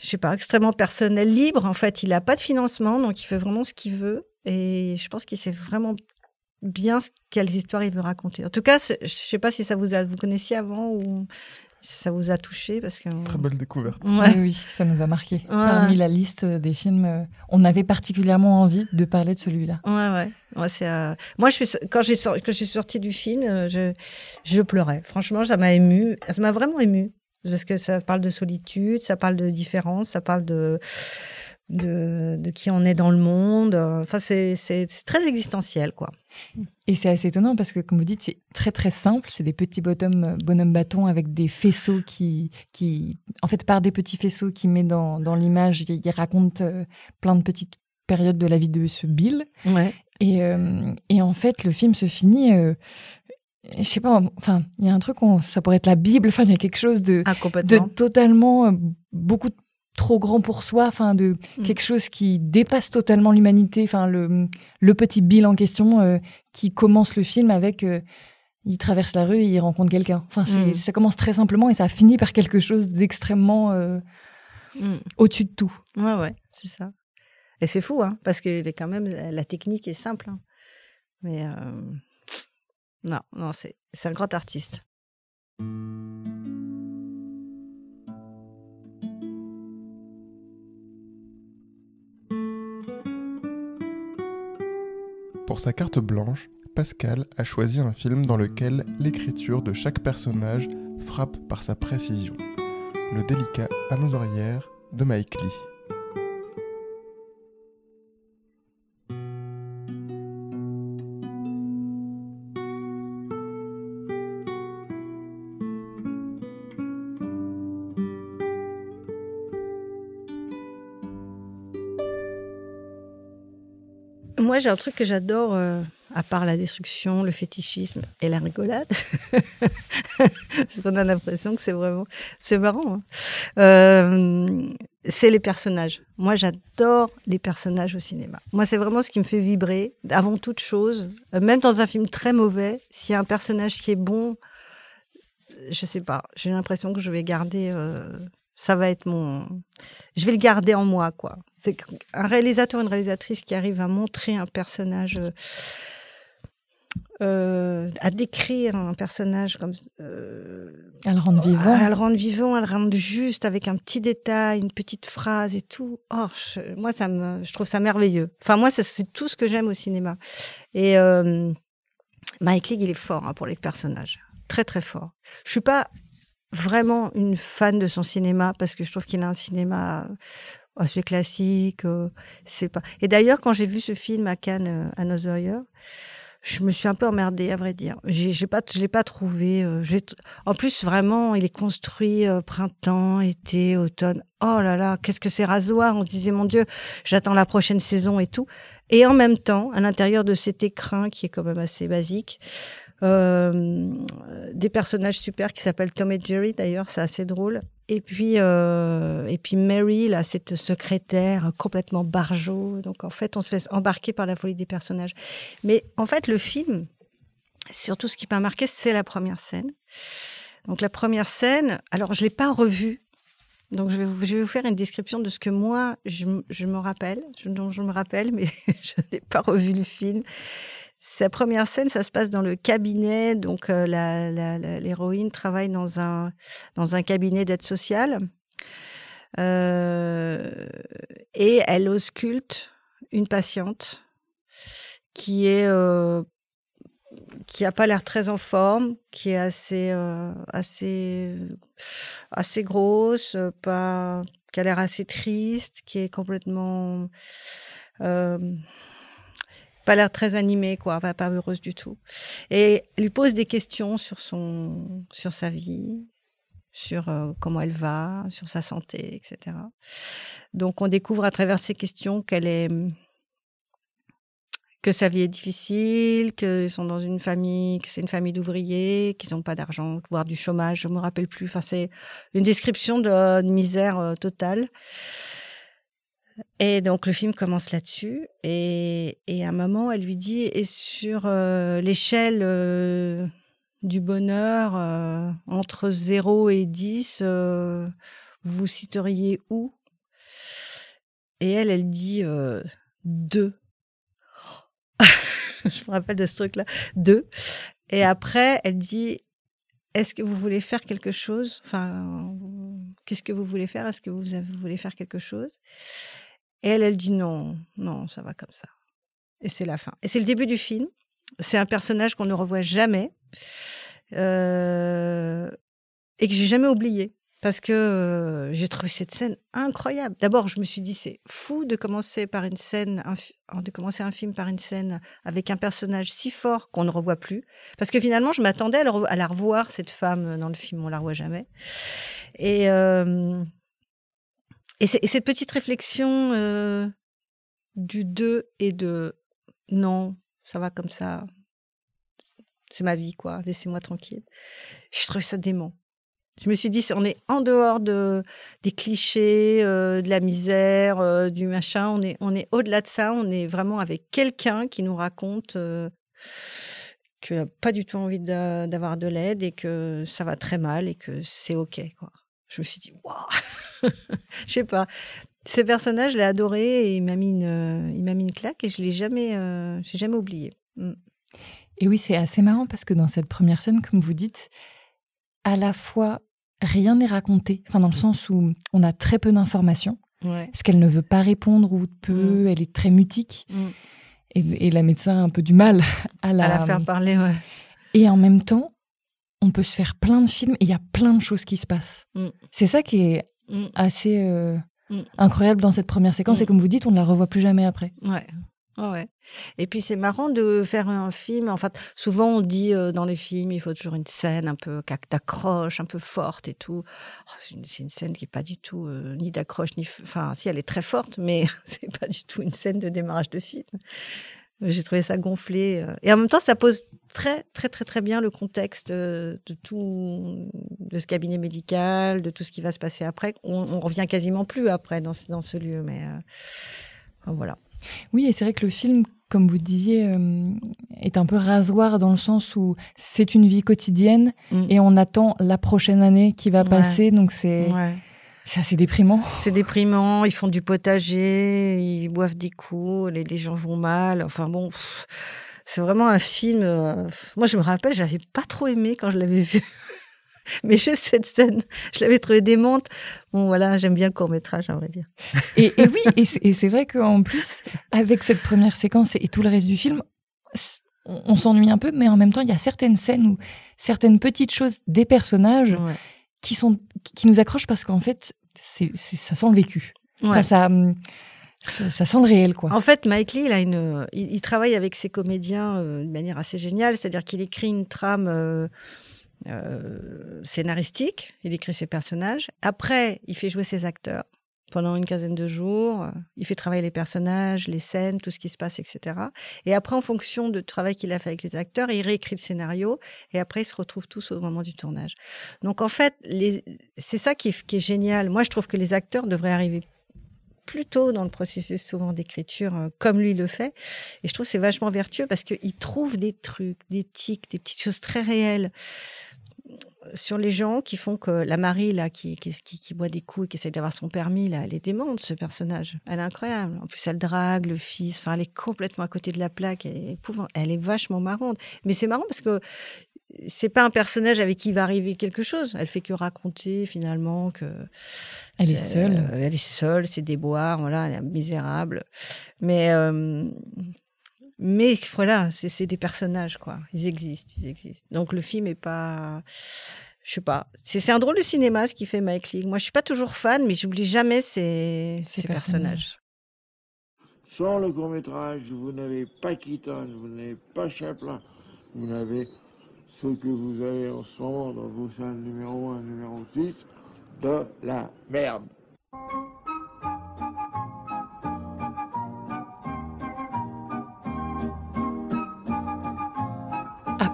je sais pas, extrêmement personnel, libre. En fait, il n'a pas de financement, donc il fait vraiment ce qu'il veut. Et je pense qu'il sait vraiment bien ce- quelles histoires il veut raconter. En tout cas, je sais pas si ça vous a, vous connaissiez avant ou si ça vous a touché parce que. Très belle découverte. Ouais. Oui, oui, ça nous a marqué. Parmi la liste des films, euh, on avait particulièrement envie de parler de celui-là. Ouais, ouais. Ouais, c'est, euh, Moi, je suis... quand, j'ai sor- quand je suis sortie du film, euh, je... je pleurais. Franchement, ça m'a ému. Ça m'a vraiment ému. Parce que ça parle de solitude, ça parle de différence, ça parle de, de, de qui on est dans le monde. Enfin, c'est, très existentiel, quoi. Et c'est assez étonnant parce que, comme vous dites, c'est très très simple. C'est des petits bonhommes, bonhommes bâtons avec des faisceaux qui, qui, en fait, par des petits faisceaux qui met dans, dans l'image, il, il raconte euh, plein de petites périodes de la vie de ce Bill. Ouais. Et, euh, et en fait, le film se finit. euh, je sais pas, enfin, il y a un truc, on- ça pourrait être la Bible, enfin, il y a quelque chose de, Ah, de totalement euh, beaucoup trop grand pour soi, enfin, de Mm. quelque chose qui dépasse totalement l'humanité, enfin, le, le petit Bill en question euh, qui commence le film avec. euh, il traverse la rue et il rencontre quelqu'un. Enfin, Mm. ça commence très simplement et ça finit par quelque chose d'extrêmement Mm. au-dessus de tout. Ouais, ouais, c'est ça. Et c'est fou, hein, parce que quand même la technique est simple. hein. Mais non, non, c'est un grand artiste. Pour sa carte blanche, Pascal a choisi un film dans lequel l'écriture de chaque personnage frappe par sa précision. Le délicat à nos de Mike Lee. Moi, j'ai un truc que j'adore, euh, à part la destruction, le fétichisme et la rigolade. Parce qu'on a l'impression que c'est vraiment... C'est marrant. hein. Euh, c'est les personnages. Moi, j'adore les personnages au cinéma. Moi, c'est vraiment ce qui me fait vibrer. Avant toute chose, euh, même dans un film très mauvais, s'il y a un personnage qui est bon, je sais pas, j'ai l'impression que je vais garder... ça va être mon... Je vais le garder en moi, quoi. C'est un réalisateur, une réalisatrice qui arrive à montrer un personnage euh, euh, à décrire un personnage comme euh, à le rendre vivant, à le rendre vivant, à le rendre juste avec un petit détail, une petite phrase et tout. Oh, moi ça me, je trouve ça merveilleux. Enfin moi c'est tout ce que j'aime au cinéma. Et euh, Mike League il est fort hein, pour les personnages, très très fort. Je suis pas vraiment une fan de son cinéma parce que je trouve qu'il a un cinéma assez classique. Euh, c'est pas. Et d'ailleurs, quand j'ai vu ce film à Cannes, euh, Another Year, je me suis un peu emmerdée, à vrai dire. J'ai pas, je l'ai pas trouvé. Euh, en plus, vraiment, il est construit printemps, été, automne. Oh là là, qu'est-ce que c'est rasoir On se disait, mon Dieu, j'attends la prochaine saison et tout. Et en même temps, à l'intérieur de cet écrin qui est quand même assez basique, euh, des personnages super qui s'appellent Tom et Jerry d'ailleurs, c'est assez drôle. Et puis euh, et puis Mary là, cette secrétaire complètement barjot. Donc en fait, on se laisse embarquer par la folie des personnages. Mais en fait, le film, surtout ce qui m'a marqué, c'est la première scène. Donc la première scène, alors je l'ai pas revue. Donc je vais, vous, faire une description de ce que moi je, je me rappelle, je, dont je me rappelle, mais je n'ai pas revu le film. Sa première scène, ça se passe dans le cabinet. Donc, euh, l'héroïne travaille dans un, dans un cabinet d'aide sociale. Euh, et elle ausculte une patiente qui est euh, qui a pas l'air très en forme, qui est assez assez assez grosse, pas qui a l'air assez triste, qui est complètement pas l'air très animée, quoi, pas, heureuse du tout. Et lui pose des questions sur son, sur sa vie, sur euh, comment elle va, sur sa santé, etc. Donc on découvre à travers ces questions qu'elle est que sa vie est difficile, qu'ils sont dans une famille, que c'est une famille d'ouvriers, qu'ils n'ont pas d'argent, voire du chômage, je me rappelle plus. Enfin, c'est une description de, misère euh, totale. Et donc le film commence là-dessus. Et, à un moment, elle lui dit, et sur euh, l'échelle euh, du bonheur, euh, entre 0 et 10, vous citeriez où? Et elle, elle dit 2. Je me rappelle de ce truc-là. 2. Et après, elle dit, est-ce que vous voulez faire quelque chose? Enfin, qu'est-ce que vous voulez faire? Est-ce que vous voulez faire quelque chose? Et elle, elle dit non, non, ça va comme ça. Et c'est la fin. Et c'est le début du film. C'est un personnage qu'on ne revoit jamais euh, et que j'ai jamais oublié parce que euh, j'ai trouvé cette scène incroyable. D'abord, je me suis dit c'est fou de commencer par une scène, de commencer un film par une scène avec un personnage si fort qu'on ne revoit plus. Parce que finalement, je m'attendais à, la revoir cette femme dans le film, on la revoit jamais. Et euh, et, cette petite réflexion euh, du deux et de non, ça va comme ça, c'est ma vie, quoi, laissez-moi tranquille. Je trouvais ça dément. Je me suis dit, on est en dehors de, des clichés, euh, de la misère, euh, du machin. On est, on est au-delà de ça. On est vraiment avec quelqu'un qui nous raconte qu'il n'a pas du tout envie d'avoir de l'aide et que ça va très mal et que c'est OK. Quoi je me suis dit, waouh, je sais pas. Ce personnage, je l'ai adoré et il m'a mis une, il m'a mis une claque et je l'ai jamais, euh, j'ai jamais oublié. Mm. Et oui, c'est assez marrant parce que dans cette première scène, comme vous dites, à la fois rien n'est raconté, enfin dans le sens où on a très peu d'informations, ouais. parce qu'elle ne veut pas répondre ou peu, mm. elle est très mutique. Mm. Et, la médecin a un peu du mal à la, à la faire parler. Ouais. Et en même temps, on peut se faire plein de films et il y a plein de choses qui se passent. Mm. C'est ça qui est mm. assez euh, mm. incroyable dans cette première séquence. Et comme vous dites, on ne la revoit plus jamais après. Ouais. ouais. Et puis c'est marrant de faire un film. En fait, souvent on dit euh, dans les films, il faut toujours une scène un peu d'accroche, un peu forte et tout. Oh, c'est une, scène qui est pas du tout euh, ni d'accroche ni. Enfin, si elle est très forte, mais c'est pas du tout une scène de démarrage de film. J'ai trouvé ça gonflé. Euh. Et en même temps, ça pose très, très, très, très bien le contexte euh, de tout, de ce cabinet médical, de tout ce qui va se passer après. On, on revient quasiment plus après dans, dans ce lieu, mais euh, voilà. Oui, et c'est vrai que le film, comme vous disiez, est un peu rasoir dans le sens où c'est une vie quotidienne mm. et on attend la prochaine année qui va passer. Donc c'est. Ouais. C'est assez déprimant. C'est déprimant. Ils font du potager, ils boivent des coups, les, gens vont mal. Enfin bon, c'est vraiment un film. euh, moi, je me rappelle, j'avais pas trop aimé quand je l'avais vu. Mais juste cette scène, je l'avais trouvé démente. Bon, voilà, j'aime bien le court métrage, à vrai dire. Et, et oui, et c'est- vrai qu'en plus, avec cette première séquence et tout le reste du film, on, on s'ennuie un peu, mais en même temps, il y a certaines scènes où certaines petites choses des personnages Ouais. Qui sont qui nous accrochent parce qu'en fait, c'est ça sent le vécu. Enfin, ça, hum, ça, ça sent le réel, quoi. En fait, Mike Lee, il, a une, il, il travaille avec ses comédiens euh, d'une manière assez géniale, c'est-à-dire qu'il écrit une trame euh, euh, scénaristique, il écrit ses personnages. Après, il fait jouer ses acteurs pendant une quinzaine de jours. euh, Il fait travailler les personnages, les scènes, tout ce qui se passe, etc. Et après, en fonction du travail qu'il a fait avec les acteurs, il réécrit le scénario et après, ils se retrouvent tous au moment du tournage. Donc, en fait, c'est ça qui est, génial. Moi, je trouve que les acteurs devraient arriver plus tôt dans le processus souvent d'écriture, euh, comme lui le fait. Et je trouve c'est vachement vertueux parce qu'il trouve des trucs, des tics, des petites choses très réelles sur les gens qui font que la Marie là qui, qui, qui, qui boit des coups et qui essaie d'avoir son permis là elle est démente ce personnage. Elle est incroyable. En plus elle drague le fils. Enfin elle est complètement à côté de la plaque. Elle est épouvant- elle est vachement marrante. Mais c'est marrant parce que c'est pas un personnage avec qui va arriver quelque chose. Elle fait que raconter finalement que Elle est euh, seule. elle est seule, c'est déboire, voilà, elle est misérable. Mais, euh, mais voilà, c'est des personnages, quoi. Ils existent, ils existent. Donc le film est pas, je sais pas. C'est un drôle de cinéma ce qui fait Mike Leigh. Moi, je suis pas toujours fan, mais j'oublie jamais ces, Ces ces personnages. Sans le court métrage, vous n'avez pas Keaton, vous n'avez pas Chaplin, vous n'avez ce que vous avez en ce moment dans vos salles numéro 1, numéro 6, de la merde.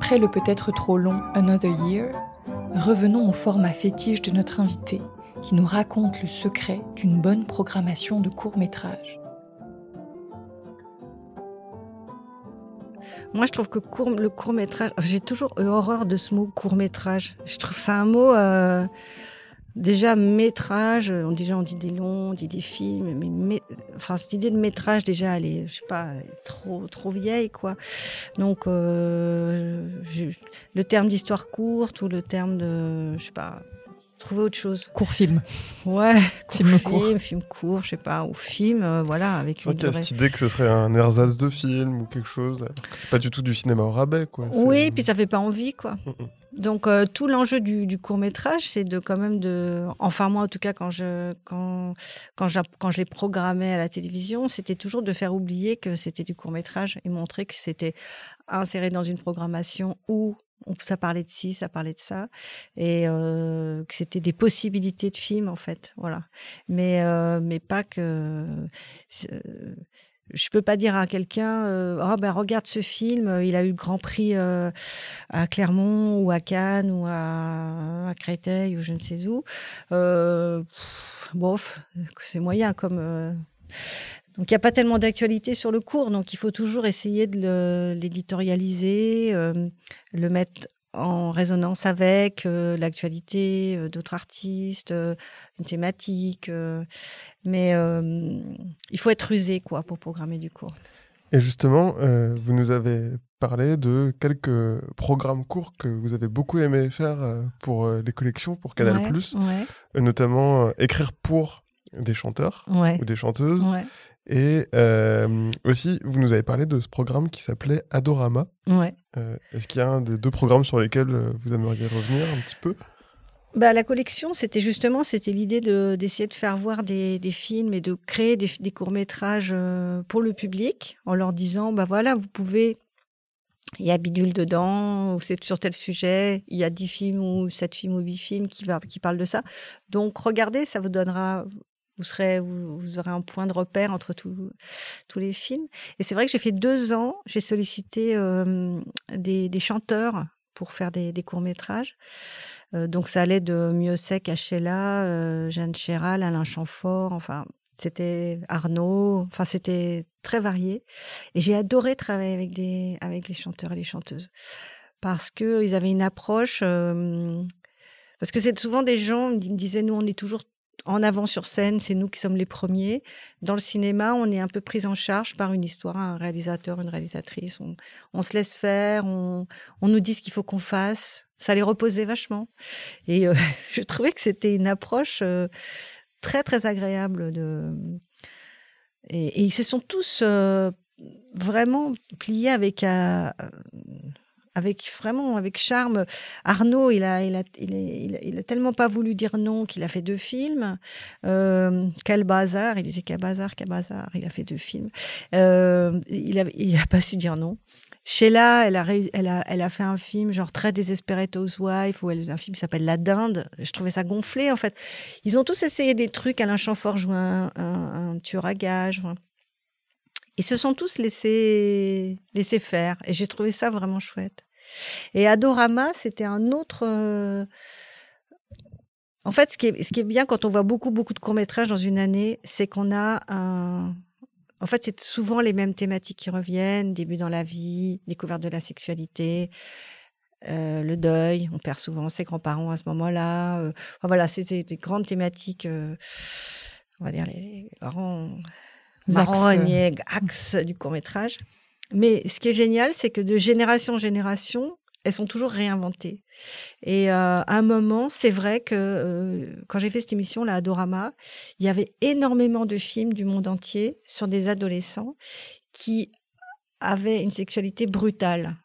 Après le peut-être trop long Another Year, revenons au format fétiche de notre invité, qui nous raconte le secret d'une bonne programmation de courts-métrages. Moi, je trouve que court- le court métrage, j'ai toujours eu horreur de ce mot court métrage. Je trouve ça un mot euh, déjà métrage. On déjà on dit des longs, on dit des films, mais mé- enfin cette idée de métrage déjà, elle est, je sais pas, trop trop vieille quoi. Donc euh, je- le terme d'histoire courte ou le terme de, je sais pas, trouver autre chose. Court film. Ouais, Film film court. film, film court, je sais pas, ou film, euh, voilà, avec C'est vrai une qu'il y a durée. cette idée que ce serait un ersatz de film ou quelque chose. C'est pas du tout du cinéma au rabais, quoi. Oui, puis ça fait pas envie, quoi. Mm, mm. Donc euh, tout l'enjeu du, du court métrage, c'est de quand même de, enfin moi en tout cas quand je quand quand je, quand je l'ai programmé à la télévision, c'était toujours de faire oublier que c'était du court métrage et montrer que c'était inséré dans une programmation où ça parlait de ci, ça parlait de ça, et euh, que c'était des possibilités de films en fait, voilà. Mais euh, mais pas que euh, je peux pas dire à quelqu'un euh, oh ben regarde ce film euh, il a eu le grand prix euh, à Clermont ou à Cannes ou à, à Créteil ou je ne sais où. Euh, bof c'est moyen comme euh, donc il n'y a pas tellement d'actualité sur le cours donc il faut toujours essayer de le- l'éditorialiser euh, le mettre en résonance avec euh, l'actualité euh, d'autres artistes, euh, une thématique. mais il faut être rusé quoi pour programmer du cours. Et justement, vous nous avez parlé de quelques programmes courts que vous avez beaucoup aimé faire pour les collections, pour Canal+, Ouais, ouais, notamment écrire pour des chanteurs ouais, ou des chanteuses. Et euh, aussi, vous nous avez parlé de ce programme qui s'appelait Adorama. ouais. Euh, Est-ce qu'il y a un des deux programmes sur lesquels euh, vous aimeriez revenir un petit peu? Bah, la collection, c'était justement, c'était l'idée de d'essayer de faire voir des, des films et de créer des, des courts métrages pour le public, en leur disant, bah voilà, vous pouvez, il y a Bidule dedans, ou c'est sur tel sujet, il y a 10 films ou 7 films ou 8 films qui va, qui parlent de ça. Donc regardez, ça vous donnera, vous serez, vous, vous aurez un point de repère entre tous les films. Et c'est vrai que j'ai fait deux ans, j'ai sollicité des, chanteurs pour faire des, courts métrages. Euh, donc ça allait de Miossec à Sheila, euh, Jeanne Chéral, Alain Chamfort, enfin c'était Arnaud, enfin c'était très varié. Et j'ai adoré travailler avec des avec les chanteurs et les chanteuses parce que ils avaient une approche. parce que c'est souvent des gens ils me disaient nous on est toujours en avant sur scène, c'est nous qui sommes les premiers. Dans le cinéma, on est un peu pris en charge par une histoire, un réalisateur, une réalisatrice. On, se laisse faire, on, on nous dit ce qu'il faut qu'on fasse. Ça les reposait vachement. Et euh, je trouvais que c'était une approche euh, très, très agréable. De... Et, et ils se sont tous euh, vraiment pliés avec avec vraiment avec charme. Arnaud, il a, il a, il, a, il a, tellement pas voulu dire non qu'il a fait deux films. Euh, quel bazar Il disait quel bazar, quel bazar. Il a fait deux films. Euh, il a, il a pas su dire non. Sheila, elle a, elle, a, elle a fait un film genre très désespéré Housewife, où elle, un film qui s'appelle La Dinde. Je trouvais ça gonflé, en fait. Ils ont tous essayé des trucs. Alain Chamfort joue un, un, un tueur à gages. Ils se sont tous laissés, laissés faire. Et j'ai trouvé ça vraiment chouette. Et Adorama, c'était un autre. Euh, en fait, ce qui, est, ce qui est bien quand on voit beaucoup, beaucoup de courts-métrages dans une année, c'est qu'on a un. En fait, c'est souvent les mêmes thématiques qui reviennent début dans la vie, découverte de la sexualité, euh, le deuil. On perd souvent ses grands-parents à ce moment-là. Euh, voilà, c'était des grandes thématiques. On va dire les grands marronniers, axes du court-métrage. Mais ce qui est génial, c'est que de génération en génération, elles sont toujours réinventées. Et euh, à un moment, c'est vrai que euh, quand j'ai fait cette émission là à Dorama, il y avait énormément de films du monde entier sur des adolescents qui avaient une sexualité brutale.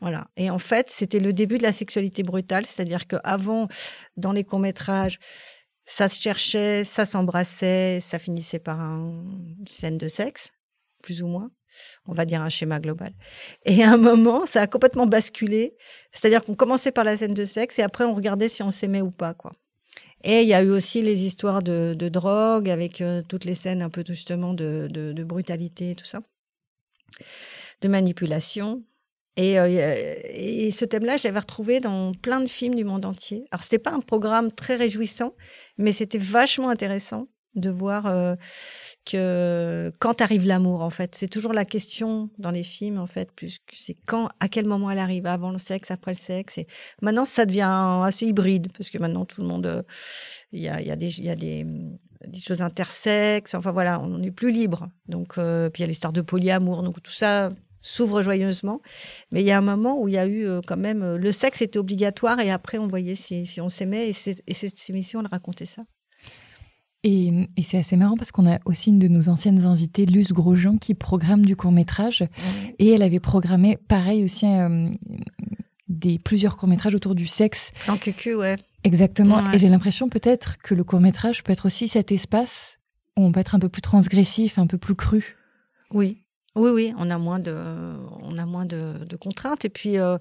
Voilà. Et en fait, c'était le début de la sexualité brutale, c'est-à-dire qu'avant, dans les courts-métrages, ça se cherchait, ça s'embrassait, ça finissait par une scène de sexe, plus ou moins on va dire un schéma global. Et à un moment, ça a complètement basculé. C'est-à-dire qu'on commençait par la scène de sexe et après on regardait si on s'aimait ou pas, quoi. Et il y a eu aussi les histoires de, drogue avec euh, toutes les scènes un peu justement de, de, brutalité et tout ça, de manipulation. Et, euh, et ce thème-là, je l'avais retrouvé dans plein de films du monde entier. Alors, c'était pas un programme très réjouissant, mais c'était vachement intéressant de voir euh, que quand arrive l'amour en fait. C'est toujours la question dans les films en fait plus c'est quand à quel moment elle arrive avant le sexe après le sexe. Et maintenant ça devient assez hybride parce que maintenant tout le monde il y a y a des y a des, des choses intersexes. Enfin voilà on est plus libre. Donc euh, puis il y a l'histoire de polyamour donc tout ça s'ouvre joyeusement mais il y a un moment où il y a eu euh, quand même le sexe était obligatoire et après on voyait si, si on s'aimait et, et cette émission elle racontait ça et, c'est assez marrant parce qu'on a aussi une de nos anciennes invitées, Luce Grosjean, qui programme du court métrage. Et elle avait programmé, pareil aussi, euh, des plusieurs courts métrages autour du sexe. En cucu, ouais. Exactement. Et j'ai l'impression peut-être que le court métrage peut être aussi cet espace où on peut être un peu plus transgressif, un peu plus cru. Oui. Oui, oui, on a moins de, on a moins de, contraintes. Et puis, euh,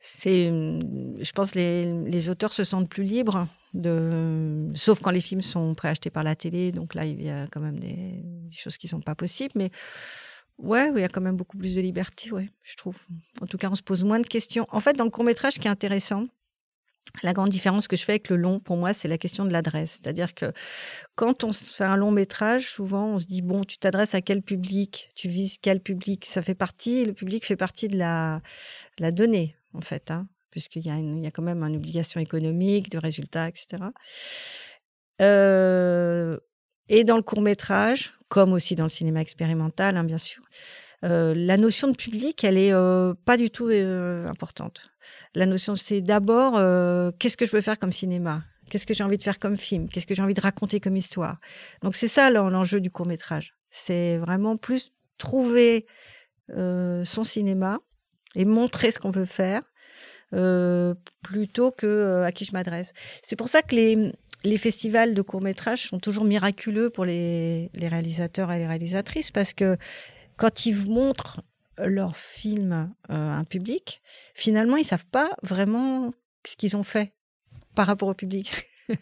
c'est, je pense, les, les auteurs se sentent plus libres de, sauf quand les films sont préachetés par la télé. Donc là, il y a quand même des, choses qui sont pas possibles. Mais ouais, il y a quand même beaucoup plus de liberté, ouais, je trouve. En tout cas, on se pose moins de questions. En fait, dans le court métrage, qui est intéressant, la grande différence que je fais avec le long, pour moi, c'est la question de l'adresse. C'est-à-dire que quand on fait un long métrage, souvent, on se dit, bon, tu t'adresses à quel public? Tu vises quel public? Ça fait partie, le public fait partie de la, la donnée, en fait. Hein puisqu'il y, a y a quand même une obligation économique, de résultats, etc. Euh, et dans le court métrage, comme aussi dans le cinéma expérimental, hein, bien sûr, euh, la notion de public, elle est euh, pas du tout importante. La notion, c'est d'abord qu'est-ce que je veux faire comme cinéma, qu'est-ce que j'ai envie de faire comme film, qu'est-ce que j'ai envie de raconter comme histoire? Donc c'est ça l'enjeu du court métrage. C'est vraiment plus trouver son cinéma et montrer ce qu'on veut faire euh, plutôt que euh, à qui je m'adresse. C'est pour ça que les, les festivals de court métrage sont toujours miraculeux pour les, les réalisateurs et les réalisatrices parce que quand ils montrent leur film euh, à un public, finalement, ils savent pas vraiment ce qu'ils ont fait par rapport au public.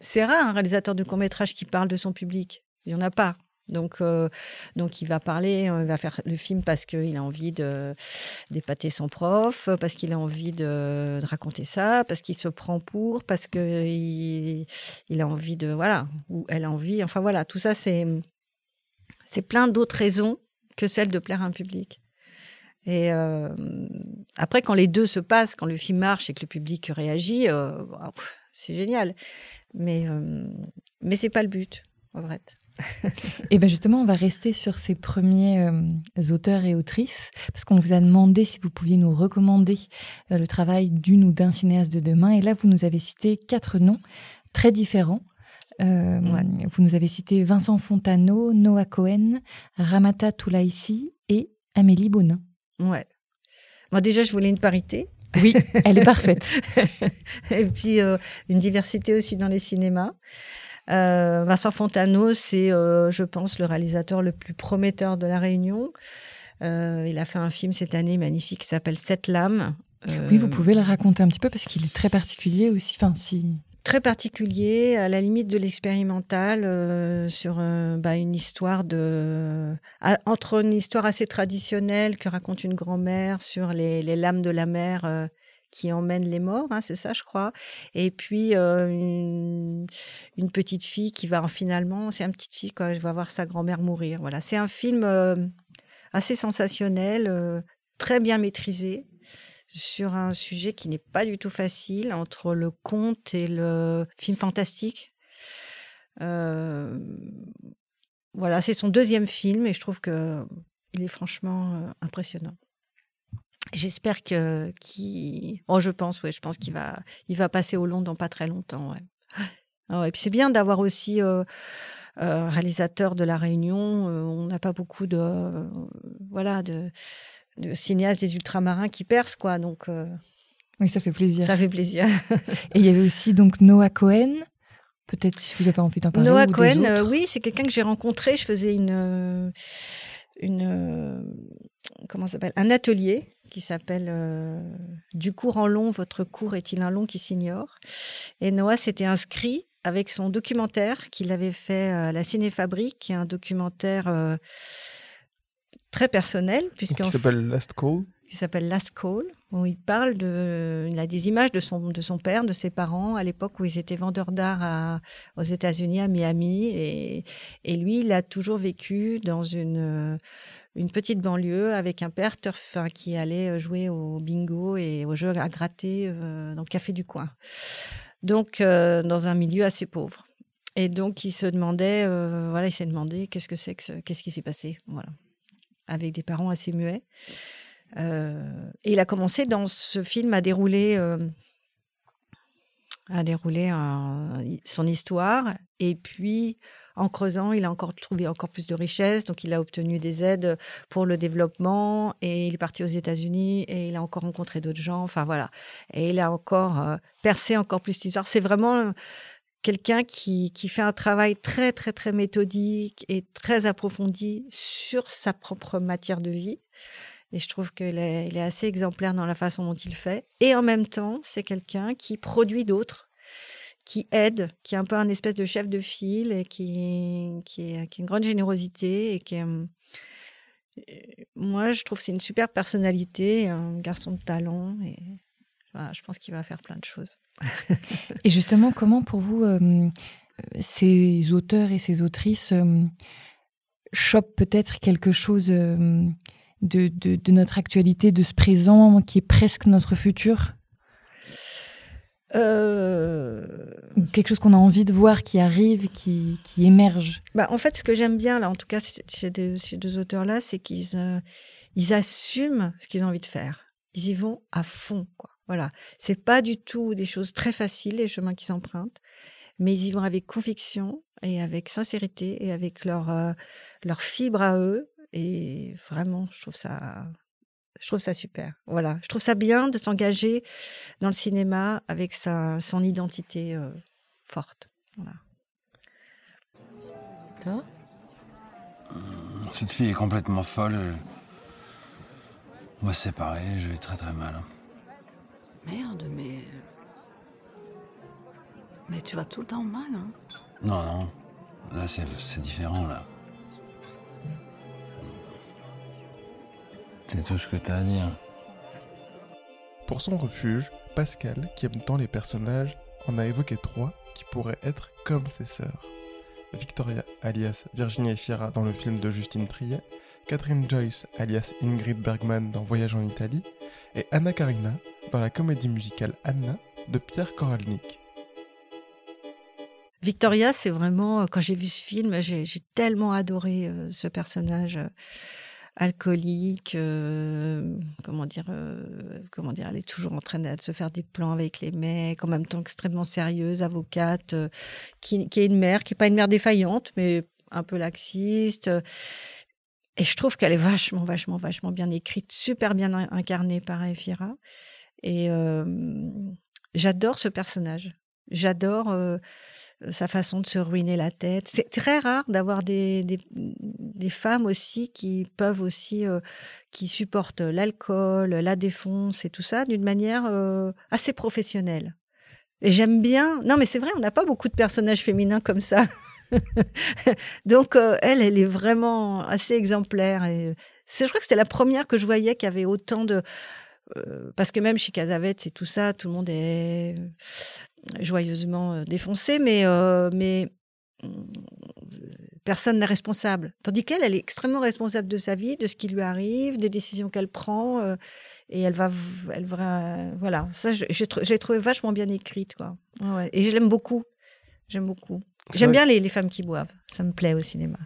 c'est rare un réalisateur de court métrage qui parle de son public. Il y en a pas. Donc, euh, donc il va parler, euh, il va faire le film parce qu'il a envie de d'épater son prof, parce qu'il a envie de, de, raconter ça, parce qu'il se prend pour, parce que il, il, a envie de voilà, ou elle a envie. Enfin voilà, tout ça c'est c'est plein d'autres raisons que celle de plaire à un public. Et euh, après, quand les deux se passent, quand le film marche et que le public réagit, euh, c'est génial. Mais, euh, mais c'est pas le but, en vrai. et bien justement, on va rester sur ces premiers euh, auteurs et autrices, parce qu'on vous a demandé si vous pouviez nous recommander le travail d'une ou d'un cinéaste de demain. Et là, vous nous avez cité quatre noms très différents. Euh, vous nous avez cité Vincent Fontano, Noah Cohen, Ramata Toulaïsi et Amélie Bonin. Ouais. Moi, déjà, je voulais une parité. Oui, elle est parfaite. et puis, une diversité aussi dans les cinémas. Euh, Vincent Fontano, c'est, euh, je pense, le réalisateur le plus prometteur de La Réunion. Euh, il a fait un film cette année magnifique qui s'appelle Sept lames. oui, vous pouvez le raconter un petit peu parce qu'il est très particulier aussi. Enfin, si très particulier, à la limite de l'expérimental, sur bah, une histoire de entre une histoire assez traditionnelle que raconte une grand-mère sur les, les, lames de la mer qui emmène les morts, hein, c'est ça, je crois. Et puis une, petite fille qui va finalement, c'est une petite fille quand elle va voir sa grand-mère mourir. Voilà, c'est un film assez sensationnel, très bien maîtrisé sur un sujet qui n'est pas du tout facile entre le conte et le film fantastique. voilà, c'est son deuxième film et je trouve que il est franchement impressionnant. J'espère que qui oh je pense ouais je pense qu'il va il va passer au long dans pas très longtemps ouais. Ah et puis c'est bien d'avoir aussi euh, euh, réalisateur de la Réunion. Euh, on n'a pas beaucoup de voilà de, de, cinéastes des ultramarins qui percent quoi donc. oui ça fait plaisir. Ça fait plaisir. et il y avait aussi donc Noah Cohen. Peut-être si vous avez envie d'en parler. Noah ou Cohen, oui, c'est quelqu'un que j'ai rencontré. Je faisais une une comment s'appelle? Un atelier qui s'appelle euh, Du cours en long, votre cours est-il un long? qui s'ignore Et Noah s'était inscrit avec son documentaire qu'il avait fait à la Cinéfabrique, qui est un documentaire euh, très personnel. Qui s'appelle Last Call qui s'appelle Last Call, où il parle de, il a des images de son, de son père, de ses parents, à l'époque où ils étaient vendeurs d'art aux États-Unis, à Miami, et, et lui, il a toujours vécu dans une, une petite banlieue avec un père turf qui allait euh, jouer au bingo et aux jeux à gratter euh, dans le café du coin. Donc, euh, dans un milieu assez pauvre. Et donc, il se demandait, voilà, il s'est demandé qu'est-ce que c'est que qu'est-ce qui s'est passé, voilà, avec des parents assez muets. et il a commencé dans ce film à dérouler, à dérouler son histoire. Et puis, en creusant, il a encore trouvé encore plus de richesses. Donc, il a obtenu des aides pour le développement et il est parti aux États-Unis et il a encore rencontré d'autres gens. Enfin, voilà. Et il a encore euh, percé encore plus d'histoire. C'est vraiment quelqu'un qui, qui fait un travail très, très, très méthodique et très approfondi sur sa propre matière de vie. Et je trouve qu'il est, est assez exemplaire dans la façon dont il fait. Et en même temps, c'est quelqu'un qui produit d'autres qui aide, qui est un peu un espèce de chef de file et qui, qui, a une grande générosité et qui euh, moi je trouve c'est une super personnalité, un garçon de talent et je pense qu'il va faire plein de choses. et justement, comment pour vous euh, ces auteurs et ces autrices euh, chopent peut-être quelque chose de, de, de, notre actualité, de ce présent qui est presque notre futur? Euh... Quelque chose qu'on a envie de voir qui arrive, qui, qui émerge? Bah, en fait, ce que j'aime bien, là, en tout cas, chez, ces deux auteurs-là, c'est qu'ils euh, ils assument ce qu'ils ont envie de faire. Ils y vont à fond, quoi. Voilà. C'est pas du tout des choses très faciles, les chemins qu'ils empruntent, mais ils y vont avec conviction et avec sincérité et avec leur, euh, leur fibre à eux. Et vraiment, je trouve ça, je trouve ça super. Voilà, je trouve ça bien de s'engager dans le cinéma avec sa son identité euh, forte. Voilà. Toi? Cette fille est complètement folle. Moi, c'est pareil, je vais très très mal. Merde, mais. Mais tu vas tout le temps mal, hein Non, non. Là, c'est différent, là. C'est tout ce que t'as à dire. Pour son refuge, Pascal, qui aime tant les personnages, en a évoqué trois qui pourraient être comme ses sœurs. Victoria, alias Virginia Efira dans le film de Justine Triet, Catherine Joyce, alias Ingrid Bergman dans Voyage en Italie, et Anna Karina dans la comédie musicale Anna de Pierre Koralnik. Victoria, c'est vraiment, euh, quand j'ai vu ce film, j'ai tellement adoré euh, ce personnage euh, alcoolique, comment dire, comment dire, elle est toujours en train de se faire des plans avec les mecs, en même temps extrêmement sérieuse, avocate, qui, qui est une mère, qui est pas une mère défaillante, mais un peu laxiste. Et je trouve qu'elle est vachement, vachement, vachement bien écrite, super bien in- incarnée par Efira. Et j'adore ce personnage. J'adore sa façon de se ruiner la tête. C'est très rare d'avoir des, des, des femmes aussi qui peuvent aussi, euh, qui supportent l'alcool, la défonce et tout ça d'une manière euh, assez professionnelle. Et j'aime bien. Non, mais c'est vrai, on n'a pas beaucoup de personnages féminins comme ça. Donc elle, elle est vraiment assez exemplaire. Et c'est, je crois que c'était la première que je voyais qui avait autant de euh, parce que même chez Casavette et tout ça, tout le monde est joyeusement euh, défoncé, mais euh, hum, personne n'est responsable. Tandis qu'elle, elle est extrêmement responsable de sa vie, de ce qui lui arrive, des décisions qu'elle prend, et elle va, elle va, voilà. Ça, j'ai trou- j'ai trouvé vachement bien écrite, quoi. Et je l'aime beaucoup. J'aime beaucoup. J'aime bien les, les femmes qui boivent. Ça me plaît au cinéma.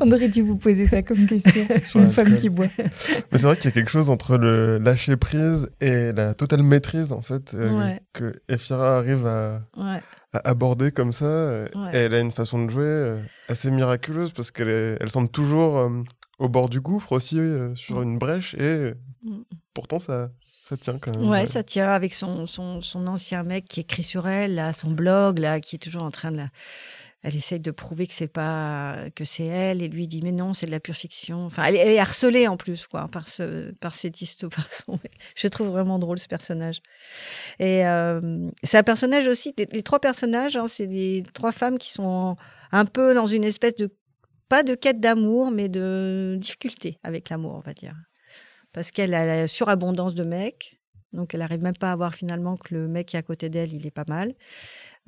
On aurait dû vous poser ça comme question. Sur Une femme qui boit. Mais c'est vrai qu'il y a quelque chose entre le lâcher prise et la totale maîtrise, en fait, euh, Ouais. que Efira arrive à, Ouais. à aborder comme ça. euh, Ouais. Et elle a une façon de jouer euh, assez miraculeuse parce qu'elle elle semble toujours euh, au bord du gouffre aussi, euh, sur une brèche, et euh, Mm. pourtant ça, ça tient quand même. Ouais, ça tient avec son, son, son ancien mec qui écrit sur elle, là, son blog, là, qui est toujours en train de la... Elle essaye de prouver que c'est pas que c'est elle et lui dit mais non c'est de la pure fiction. Enfin elle, est- elle est harcelée en plus quoi par ce par cette histoire par son. Je trouve vraiment drôle ce personnage. Et euh, c'est un personnage aussi. Les, les trois personnages hein, c'est des trois femmes qui sont un peu dans une espèce de pas de quête d'amour mais de difficulté avec l'amour on va dire parce qu'elle a la surabondance de mecs donc elle arrive même pas à voir finalement que le mec qui est à côté d'elle, il est pas mal.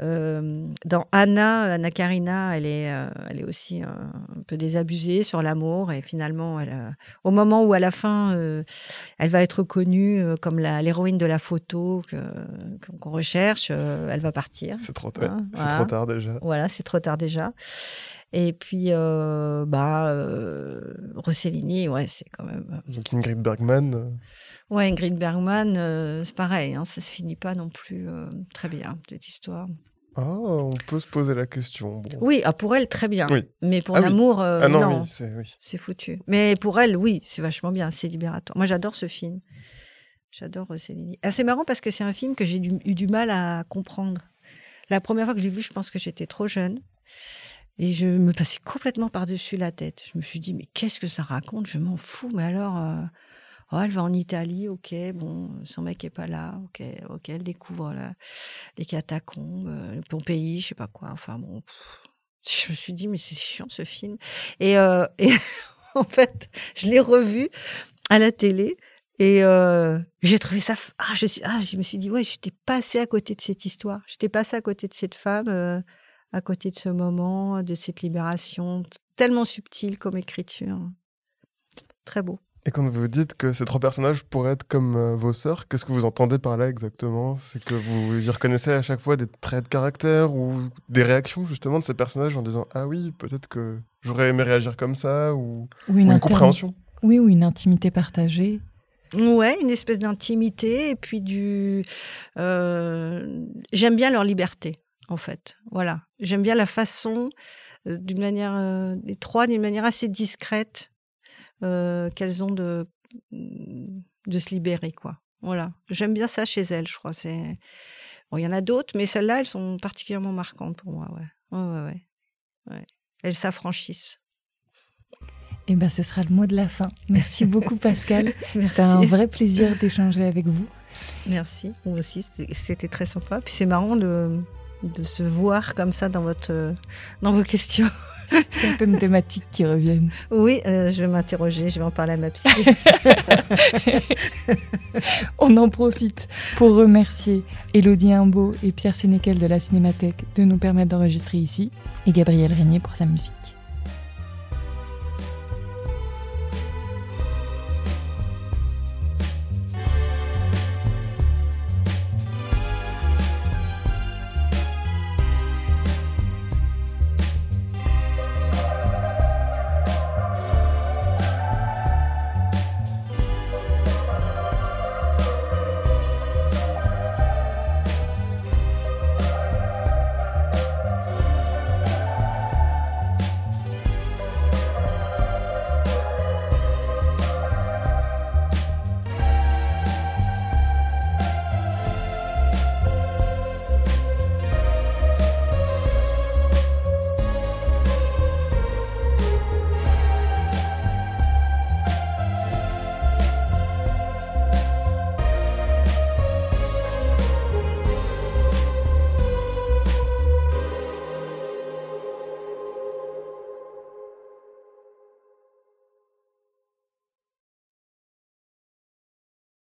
Euh, dans Anna, Anna Karina, elle est, euh, elle est aussi euh, un peu désabusée sur l'amour et finalement, elle, euh, au moment où à la fin, elle va être connue comme l'héroïne de la photo qu'on recherche, elle va partir. C'est trop, tard. C'est trop tard déjà. Voilà, c'est trop tard déjà. Et puis, euh, bah, euh, Rossellini, ouais, c'est quand même. Donc Ingrid Bergman, euh, Ouais, Ingrid Bergman, euh, c'est pareil, hein, ça se finit pas non plus euh, très bien, cette histoire. ah, on peut se poser la question. bon. Oui, ah, pour elle, très bien. Oui. Mais pour Ah l'amour, euh, ah non, c'est oui. foutu. Mais pour elle, oui, c'est vachement bien, c'est libérateur. Moi, j'adore ce film. J'adore Rossellini. Ah, c'est marrant parce que c'est un film que j'ai eu du mal à comprendre. La première fois que je l'ai vu, je pense que j'étais trop jeune. Et je me passais complètement par-dessus la tête. Je me suis dit, mais qu'est-ce que ça raconte? Je m'en fous. Mais alors, euh, oh, elle va en Italie, ok, bon, son mec est pas là, ok, ok, elle découvre là, les catacombes, euh, Pompéi, je sais pas quoi. Enfin bon, je me suis dit, mais c'est chiant ce film. Et, euh, et en fait, je l'ai revu à la télé. Et euh, j'ai trouvé ça. Ah je, suis- ah, je me suis dit, ouais, j'étais passée à côté de cette histoire. J'étais passée à côté de cette femme, euh, à côté de ce moment, de cette libération, tellement subtile comme écriture. Très beau. Et quand vous dites que ces trois personnages pourraient être comme euh, vos sœurs, qu'est-ce que vous entendez par là exactement? C'est que vous y reconnaissez à chaque fois des traits de caractère ou des réactions justement de ces personnages en disant ah oui peut-être que j'aurais aimé réagir comme ça ou, Ou ou une compréhension. Oui, ou une intimité partagée. Ouais, une espèce d'intimité et puis du. euh, J'aime bien leur liberté, en fait. Voilà. J'aime bien la façon, euh, d'une manière, euh, les trois, d'une manière assez discrète, euh, qu'elles ont de de se libérer, quoi. Voilà. J'aime bien ça chez elles, je crois. C'est bon, il y en a d'autres, mais celles-là, elles sont particulièrement marquantes pour moi. Ouais. Ouais, ouais. Elles s'affranchissent. Eh ben, ce sera le mot de la fin. Merci beaucoup, Pascal. Merci. C'était un vrai plaisir d'échanger avec vous. Merci, moi aussi, c'était très sympa. Puis c'est marrant de, de se voir comme ça dans, votre, euh, dans vos questions. Certaines thématiques qui reviennent. Oui, euh, je vais m'interroger, je vais en parler à ma psy. On en profite pour remercier Elodie Imbeau et Pierre Sénécal de la Cinémathèque de nous permettre d'enregistrer ici et Gabriel Régnier pour sa musique.